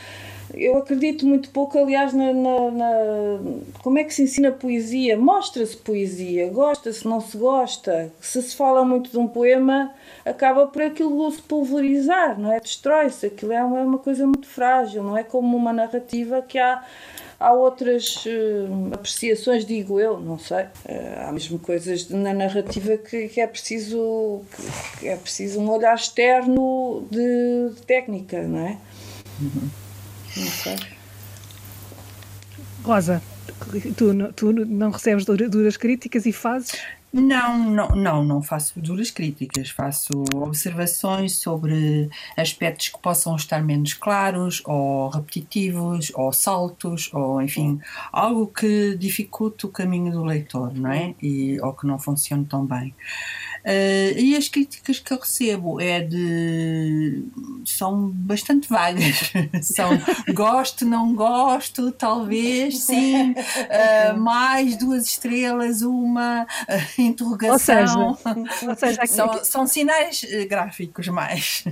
eu acredito muito pouco, aliás, na, na, na como é que se ensina poesia. Mostra-se poesia, gosta-se, não se gosta. Se se fala muito de um poema, acaba por aquilo se pulverizar, não é? Destrói-se. Aquilo é uma, é uma coisa muito frágil, não é como uma narrativa que há há outras uh, apreciações, digo eu, não sei. Uh, há mesmo coisas na narrativa que, que é preciso que é preciso um olhar externo de, de técnica, não é? Uhum. Não sei. Rosa, tu, tu não recebes duras críticas e fazes? Não, não, não, não faço duras críticas, faço observações sobre aspectos que possam estar menos claros, ou repetitivos, ou saltos, ou enfim, algo que dificulte o caminho do leitor, não é? E, ou que não funcione tão bem. Uh, e as críticas que eu recebo é de são bastante vagas. são gosto, não gosto, talvez, sim, uh, mais duas estrelas, uma uh, interrogação. Ou seja, ou seja são, são sinais gráficos mais.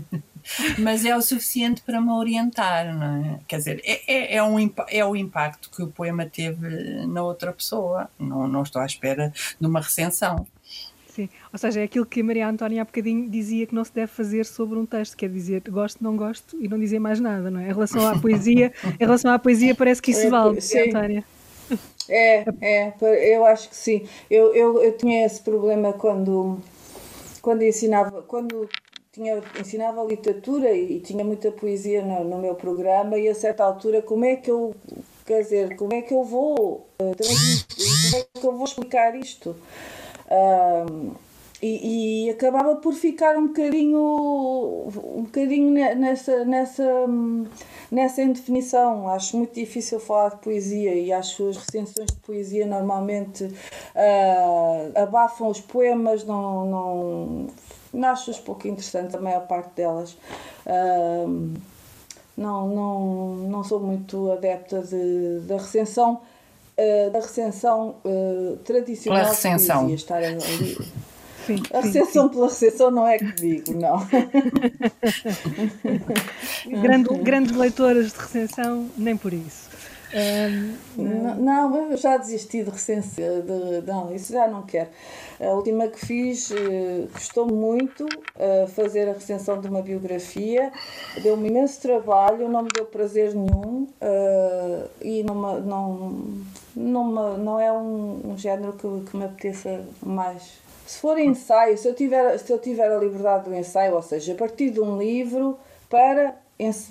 mas é o suficiente para me orientar, não é? Quer dizer, é, é, é, um, é o impacto que o poema teve na outra pessoa. Não, não estou à espera de uma recensão. Sim, ou seja, é aquilo que a Maria Antónia há bocadinho dizia que não se deve fazer sobre um texto, quer dizer, gosto, não gosto e não dizer mais nada, não é? Em relação à poesia, em relação à poesia parece que isso é, vale, sim. Antónia. É, é, eu acho que sim. Eu, eu, eu tinha esse problema quando, quando ensinava, quando tinha, ensinava literatura e, tinha muita poesia no, no, meu programa e a certa altura como é que eu quer dizer, como é que eu vou uh, como é que eu vou explicar isto? Um, e, e, acabava por ficar um bocadinho um bocadinho nessa nessa nessa indefinição. Acho muito difícil falar de poesia e acho as recensões de poesia normalmente uh, abafam os poemas não não, não acho-os pouco interessantes a maior parte delas. Uh, não não não sou muito adepta de, da recensão uh, da recensão uh, tradicional pela recensão. Poesia, estar ali. Sim, a recensão sim. pela recensão não é comigo, não. Grande, grandes leitoras de recensão, nem por isso. Um, não, não, eu já desisti de recensão, de, não, isso já não quero. A última que fiz uh, custou muito uh, fazer a recensão de uma biografia, deu-me imenso trabalho, não me deu prazer nenhum uh, e numa, não, numa, não é um, um género que, que me apeteça mais. Se for ensaio, se eu, tiver, se eu tiver a liberdade do ensaio, ou seja, a partir de um livro para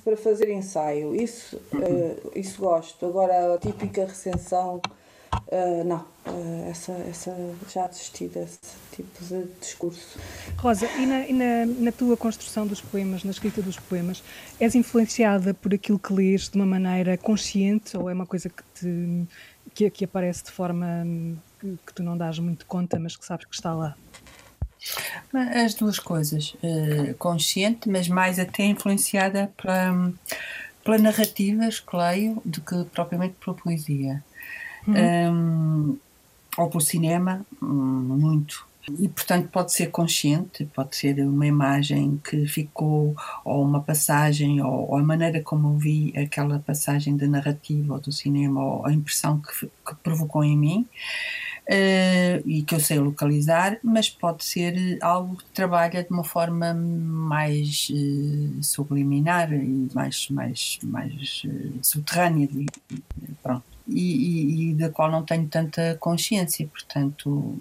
para fazer ensaio. Isso, uh, isso gosto. Agora a típica recensão, uh, não. Uh, essa, essa, já desisti desse tipo de discurso. Rosa, e, na, e na, na, tua construção dos poemas, na escrita dos poemas, és influenciada por aquilo que lês de uma maneira consciente ou é uma coisa que te que, que aparece de forma que, que tu não dás muito conta, mas que sabes que está lá? As duas coisas, uh, consciente, mas mais até influenciada pela, pela narrativas que leio do que propriamente pela poesia. Uhum. Um, ou pelo cinema, muito. E, portanto, pode ser consciente, pode ser uma imagem que ficou, ou uma passagem, ou, ou a maneira como eu vi aquela passagem da narrativa ou do cinema, ou a impressão que, que provocou em mim uh, e que eu sei localizar, mas pode ser algo que trabalha de uma forma mais uh, subliminar e mais, mais, mais uh, subterrânea. Pronto. E, e, da qual não tenho tanta consciência, portanto,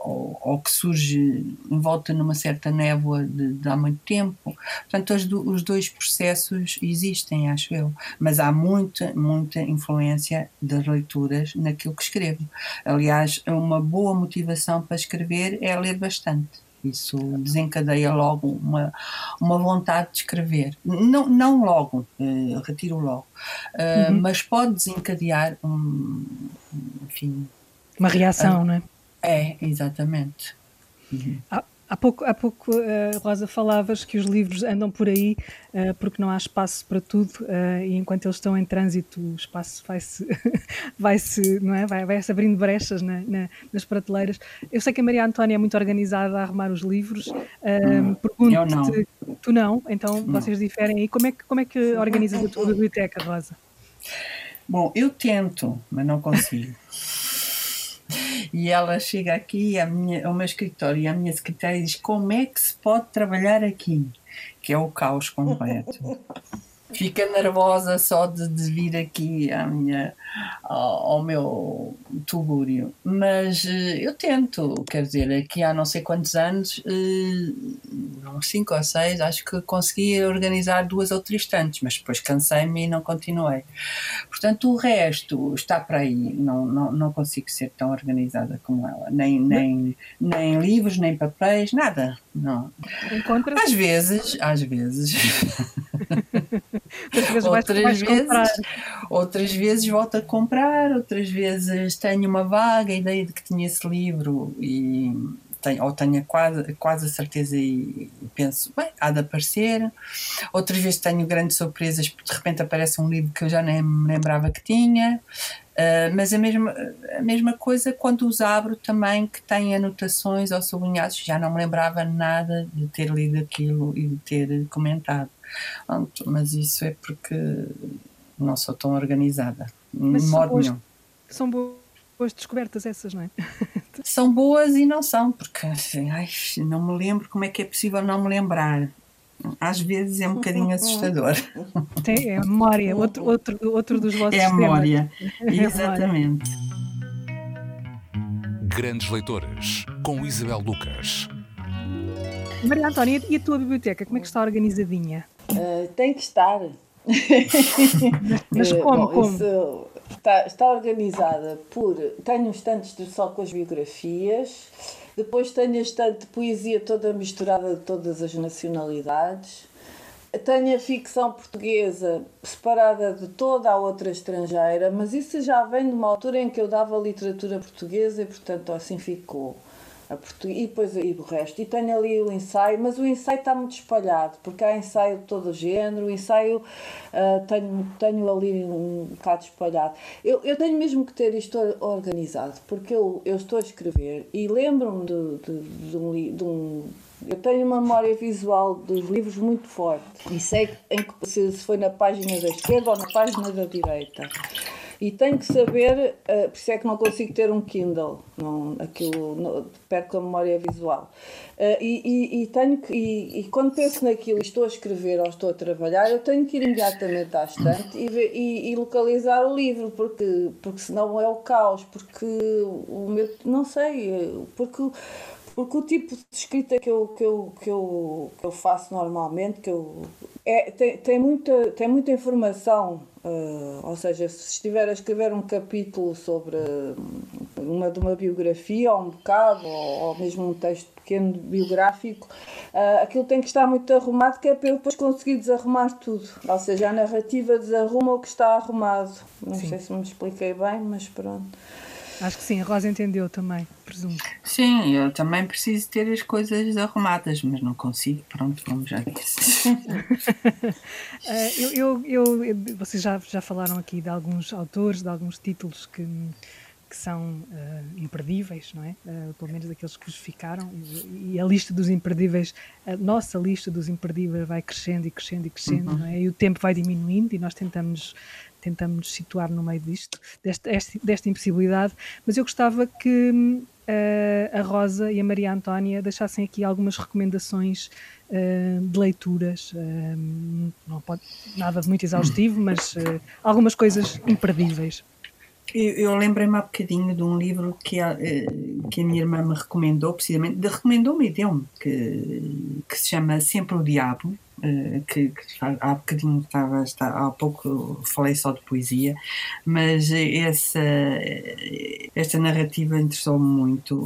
ou, ou, que surge envolta numa certa névoa de, de há muito tempo. Portanto, os, os, dois processos existem, acho eu, mas há muita, muita influência das leituras naquilo que escrevo. Aliás, uma boa motivação para escrever é ler bastante. Isso desencadeia logo uma, uma vontade de escrever. Não, não logo, uh, retiro logo, uh, uhum. mas pode desencadear um, enfim. Uma reação, uh, não é? É, exatamente. Uhum. Há, há, pouco, há pouco uh, Rosa, falavas que os livros andam por aí uh, porque não há espaço para tudo uh, e enquanto eles estão em trânsito o espaço vai-se vai -se, não é? vai, vai -se abrindo brechas na, na, nas prateleiras. Eu sei que a Maria Antónia é muito organizada a arrumar os livros. Hum, Pergunto-te, tu não, então não. vocês diferem aí. Como é que, como é que organizas a tua biblioteca, Rosa? Bom, eu tento, mas não consigo. E ela chega aqui minha, ao meu escritório e a minha secretária diz como é que se pode trabalhar aqui, que é o caos completo. fica nervosa só de, de, vir aqui à minha, ao, ao meu tubúrio. Mas uh, eu tento, quer dizer, aqui há não sei quantos anos, uh, cinco ou seis, acho que consegui organizar duas ou três tantos, mas depois cansei-me e não continuei. Portanto, o resto está para aí, não, não, não consigo ser tão organizada como ela, nem, nem, nem livros, nem papéis, nada. Não. Às vezes, às vezes. vezes outras, vezes outras vezes volto a comprar, outras vezes tenho uma vaga ideia de que tinha esse livro e tenho, ou tenho quase, quase a certeza e penso, bem, há de aparecer. Outras vezes tenho grandes surpresas, porque de repente aparece um livro que eu já nem me lembrava que tinha. Uh, mas a mesma, a mesma coisa quando os abro também, que têm anotações ou sublinhados, já não me lembrava nada de ter lido aquilo e de ter comentado. Mas isso é porque não sou tão organizada, mas de modo nenhum. São boas descobertas essas, não é? são boas e não são, porque assim, ai, não me lembro como é que é possível não me lembrar. Às vezes é um bocadinho assustador. Tem, é a memória, outro, outro, outro dos vossos É a memória, exatamente. Grandes Leitoras, com Isabel Lucas. Maria Antónia, e a tua biblioteca, como é que está organizadinha? Uh, tem que estar. Mas como? Bom, como? Está, está, organizada por. Tenho uns tantos só com as biografias, depois tenho a estante de poesia toda misturada de todas as nacionalidades. Tenho a ficção portuguesa separada de toda a outra estrangeira, mas isso já vem de uma altura em que eu dava literatura portuguesa e, portanto, assim ficou a português, e depois e resto. E tenho ali o ensaio, mas o ensaio está muito espalhado, porque há ensaio de todo o género, o ensaio uh, tenho, tenho ali um bocado espalhado. Eu, eu tenho mesmo que ter isto organizado, porque eu, eu estou a escrever e lembro-me de, de, de, um, de um eu tenho uma memória visual dos livros muito forte e sei em que, se foi na página da esquerda ou na página da direita. E tenho que saber, uh, por isso é que não consigo ter um Kindle, não, aquilo, não, perco a memória visual. Uh, e, e, e, tenho que, e, e, quando penso naquilo estou a escrever ou estou a trabalhar, eu tenho que ir imediatamente à estante e, ver, e, localizar o livro, porque, porque senão é o caos, porque o meu, não sei, porque porque o tipo de escrita que eu, que eu, que eu, que eu faço normalmente que eu, é, tem, tem, muita, tem muita informação Uh, ou seja, se estiver a escrever um capítulo sobre uma de uma biografia, ou um bocado, ou, ou mesmo um texto pequeno biográfico, uh, aquilo tem que estar muito arrumado, que é para eu depois conseguir desarrumar tudo. Ou seja, a narrativa desarruma o que está arrumado. Não Sim. sei se me expliquei bem, mas pronto. Acho que sim, a Rosa entendeu também, presumo. Sim, eu também preciso ter as coisas arrumadas, mas não consigo, pronto, como já disse. uh, eu, eu, eu, vocês já, já falaram aqui de alguns autores, de alguns títulos que, que são uh, imperdíveis, não é? Uh, pelo menos daqueles que vos ficaram. E, e, a lista dos imperdíveis, a nossa lista dos imperdíveis vai crescendo e crescendo e crescendo, uhum. não é? E o tempo vai diminuindo e nós tentamos tentamos nos situar no meio disto, desta, desta impossibilidade, mas eu gostava que uh, a Rosa e a Maria Antónia deixassem aqui algumas recomendações uh, de leituras, uh, não pode nada de muito exaustivo, mas algumas coisas imperdíveis. Eu, eu lembrei-me há bocadinho de um livro que a, que a minha irmã me recomendou, precisamente, recomendou-me e deu-me, que, que se chama Sempre o Diabo, que, que, há bocadinho estava, está, há pouco falei só de poesia, mas essa, esta narrativa interessou-me muito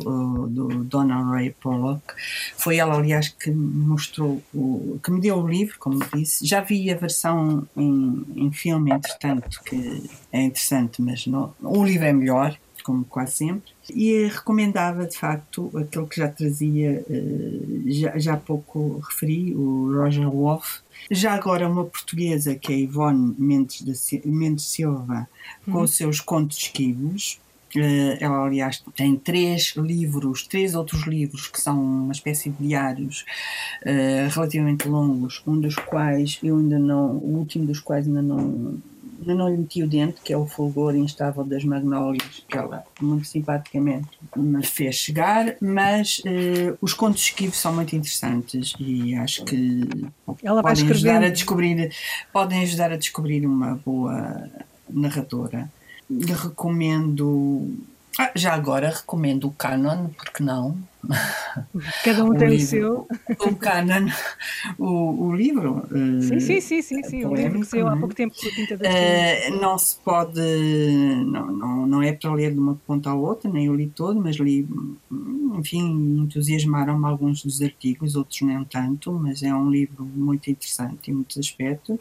do Donna Ray Pollock. Foi ela, aliás, que mostrou, o, que me deu o livro, como disse. Já vi a versão em, em filme, entretanto, que é interessante, mas não, o livro é melhor como quase sempre, e recomendava de facto aquele que já trazia, eh, já, já há pouco referi, o Roger Wolff, já agora uma portuguesa que é Ivone Mendes, de, Mendes Silva, com uhum. os seus contos esquivos. Eh, ela, aliás, tem três livros, três outros livros que são uma espécie de diários uh, relativamente longos, um dos quais eu ainda não, o último dos quais ainda não Ainda não lhe meti o dente, que é o fulgor instável das magnólias, que ela muito simpaticamente me fez chegar, mas uh, os contos de esquivo são muito interessantes e acho que ela podem ajudar a descobrir podem ajudar a descobrir uma boa narradora. Lhe recomendo ah, já agora recomendo o Canon, porque não? Cada um o tem livro, o seu. O Canon, o, o livro. Sim, sim, sim, sim, sim. o livro que saiu há pouco tempo Tinta uh, Não se pode, não, não, não é para ler de uma ponta à outra, nem eu li todo, mas li, enfim, entusiasmaram-me alguns dos artigos, outros nem tanto, mas é um livro muito interessante em muitos aspectos.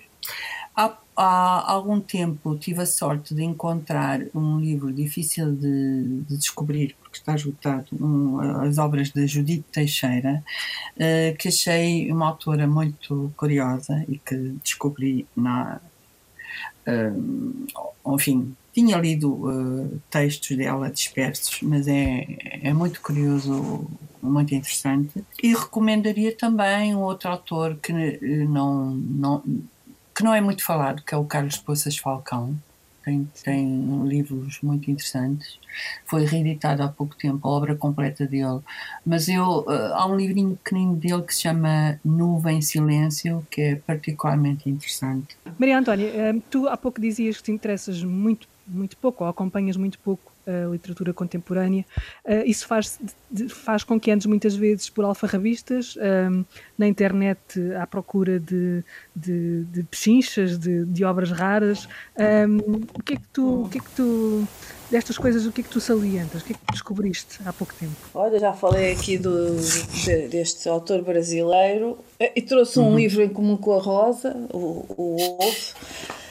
Há, há algum tempo tive a sorte de encontrar um livro difícil de, de descobrir, porque está esgotado, um, as obras de Judite Teixeira, uh, que achei uma autora muito curiosa e que descobri na. Uh, enfim, tinha lido uh, textos dela dispersos, mas é, é muito curioso, muito interessante. E recomendaria também um outro autor que não, não que não é muito falado, que é o Carlos Poças Falcão. Tem, tem livros muito interessantes. Foi reeditado há pouco tempo a obra completa dele. Mas eu, uh, há um livrinho pequenino dele que se chama Nuvem Silêncio, que é particularmente interessante. Maria Antónia, eh, tu há pouco dizias que te interessas muito, muito pouco, ou acompanhas muito pouco a literatura contemporânea. Uh, isso faz, de, faz com que andes muitas vezes por alfarrabistas, um, na internet à procura de, de, de pechinchas, de, de obras raras. Um, o que é que tu. O que é que tu destas coisas, o que é que tu salientas? O que é que descobriste há pouco tempo? Olha, já falei aqui do, de, deste autor brasileiro eh, e trouxe um uhum. livro em comum com a Rosa, o, o Wolf.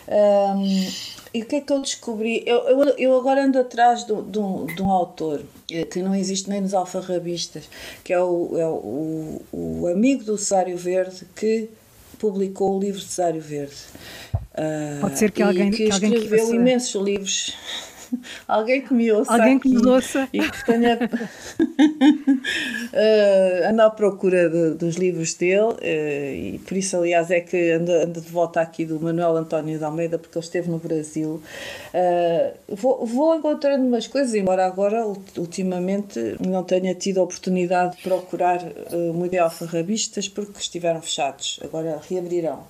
Um, e o que é que eu descobri? Eu, eu, eu agora ando atrás de, de, um, de um autor eh, que não existe nem nos alfarrabistas, que é o, é o, o amigo do Cesário Verde que publicou o livro Cesário Verde. Pode ser que alguém que, que alguém escreveu imensos livros Alguém que me ouça. Alguém que nos ouça. E que tenha. uh, anda à procura de, dos livros dele, uh, e por isso, aliás, é que anda, anda de volta aqui do Manuel António de Almeida, porque ele esteve no Brasil. Uh, vou, vou encontrando umas coisas, embora agora, ultimamente, não tenha tido a oportunidade de procurar uh, muito alfarrabistas, porque estiveram fechados. Agora reabrirão.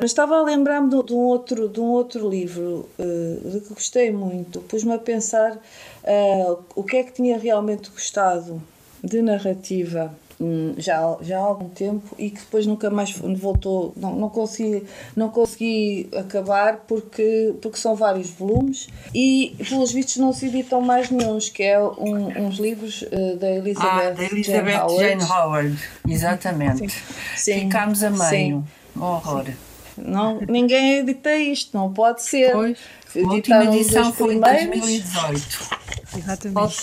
mas estava a lembrar-me de, de, um outro, de um outro livro de que gostei muito pus-me a pensar uh, o que é que tinha realmente gostado de narrativa um, já, já há algum tempo e que depois nunca mais voltou, não, não, consegui, não consegui acabar porque, porque são vários volumes e pelos vistos não se editam mais nenhums, que é um, uns livros uh, da Elizabeth, ah, da Elizabeth Jane, Howard. Jane Howard. Exatamente. Sim. Ficámos a meio. Sim. Horror. Não, ninguém edita isto, não pode ser. Pois. A última edição foi em 2018. Exatamente.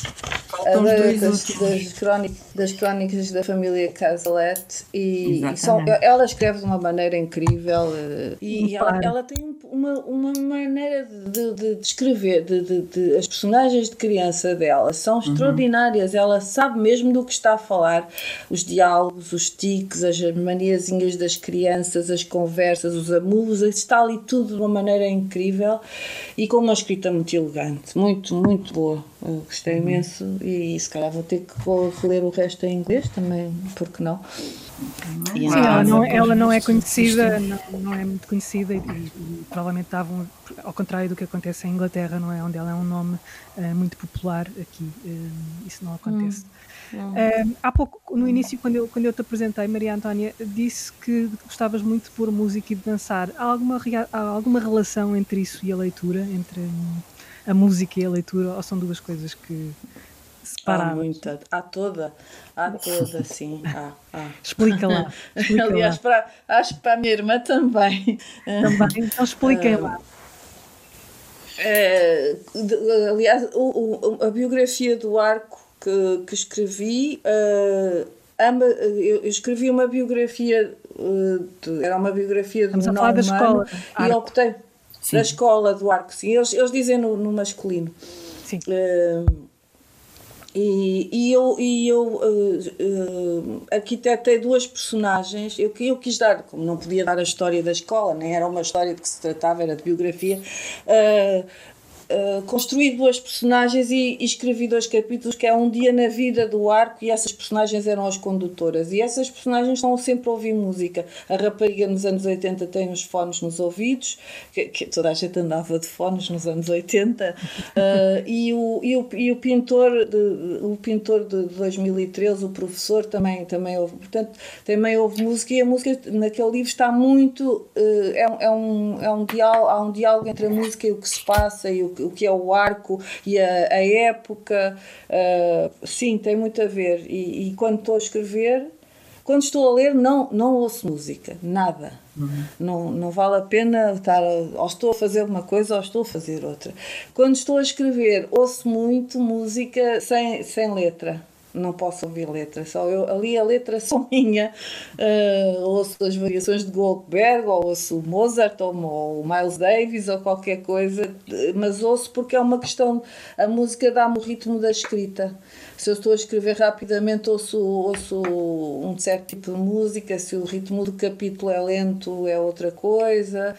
Faltam das, das, crónicas, das crónicas da família Casalet e, e são, ela escreve de uma maneira incrível eh, e ela, ela, tem uma, uma maneira de, de, de escrever de, de, de, as personagens de criança dela são uhum. extraordinárias. Ela sabe mesmo do que está a falar. Os diálogos, os tiques as maniazinhas das crianças as conversas, os amusos está ali tudo de uma maneira incrível e com uma escrita muito elegante muito, muito boa eu gostei uhum. imenso e se calhar vou ter que ler o resto em inglês também, porque não? Sim, ela não, ela não é conhecida, não, não é muito conhecida e, e, provavelmente estavam, ao contrário do que acontece em Inglaterra, não é? Onde ela é um nome uh, muito popular, aqui uh, isso não acontece. Hum. Uh, há pouco, no início, quando eu, quando eu te apresentei, Maria Antónia, disse que gostavas muito de pôr música e de dançar. Há alguma, há alguma relação entre isso e a leitura? Entre a música e a leitura, ou são duas coisas que separadas? Há muita, há toda, há toda, sim. Há, há. Explica lá. Explica Aliás, lá. Para, acho que para a minha irmã também. Também, então expliquem lá. É, aliás, o, o, a biografia do Arco que, que escrevi, uh, ama, eu escrevi uma biografia, uh, de, era uma biografia de um da escola. E optei Sim. da escola do arco, sim. Eles, eles dizem no, no masculino. Sim. Uh, E, e eu, e eu uh, uh, arquitetei duas personagens. Eu, eu quis dar, como não podia dar a história da escola, nem era uma história de que se tratava, era de biografia. Uh, Uh, construí duas personagens e, e, escrevi dois capítulos que é um dia na vida do arco e essas personagens eram as condutoras. E essas personagens estão sempre a ouvir música. A rapariga nos anos 80 tem uns fones nos ouvidos que, que toda a gente andava de fones nos anos 80 uh, e, o, e, o, e o pintor de, o pintor de 2013 o professor também, também ouve portanto também ouve música e a música naquele livro está muito uh, é, é, um, é um diálogo, há um diálogo entre a música e o que se passa e o que o que é o arco e a, a época. Uh, sim, tem muito a ver. E, e, quando estou a escrever, quando estou a ler, não, não ouço música, nada. Uhum. Não, não vale a pena estar. ou estou a fazer uma coisa ou estou a fazer outra. Quando estou a escrever, ouço muito música sem, sem letra não posso ouvir letra, só eu, ali a letra só minha. Uh, ouço as variações de Goldberg, ou ouço Mozart, ou, ou Miles Davis, ou qualquer coisa, mas ouço porque é uma questão. A música dá-me o ritmo da escrita. Se eu estou a escrever rapidamente, ouço, ouço um certo tipo de música, se o ritmo do capítulo é lento, é outra coisa.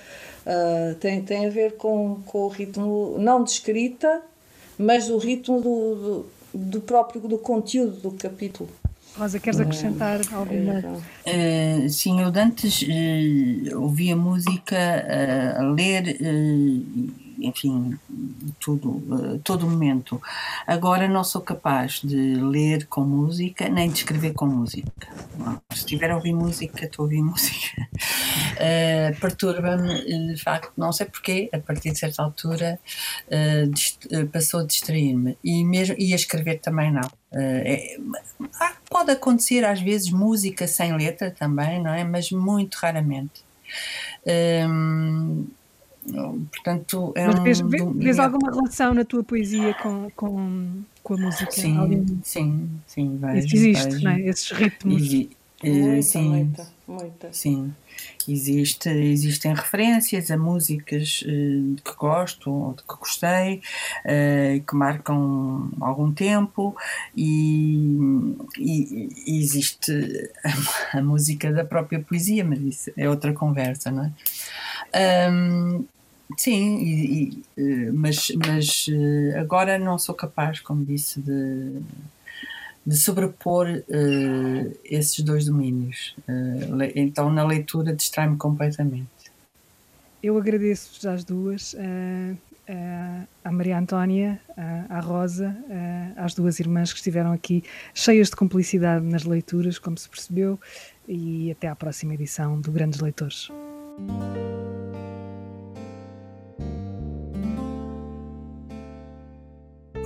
Uh, tem, tem a ver com, com o ritmo, não de escrita, mas o ritmo do, do do próprio do conteúdo do capítulo. Rosa, queres acrescentar alguma? Uh, sim, eu antes uh, ouvia música, uh, a ler, enfim, tudo, todo momento. Agora não sou capaz de ler com música, nem de escrever com música. Se estiver a ouvir música, estou a ouvir música. Perturba-me, de facto, não sei porquê, a partir de certa altura passou a distrair-me. E, mesmo, e a escrever também não. É, pode acontecer às vezes música sem letra também, não é? Mas muito raramente. Hum, portanto, é Mas vês, um, vês, vês alguma relação na tua poesia com, com, com a música? Sim, Alguém... sim, sim. Vejo, existe, vejo. não é? Esses ritmos. E, muita, sim, muita, muita. Sim. Existe, existem referências a músicas uh, que gosto ou de que gostei, uh, que marcam algum tempo, e, e, e existe a, a, música da própria poesia, mas isso é outra conversa, não é? Um, sim, e, eh, mas, mas agora não sou capaz, como disse, de de sobrepor uh, esses dois domínios. Uh, então, na leitura, distrai-me completamente. Eu agradeço-vos às duas, uh, à Maria Antónia, à Rosa, às duas irmãs que estiveram aqui, cheias de cumplicidade nas leituras, como se percebeu, e até à próxima edição do Grandes Leitores.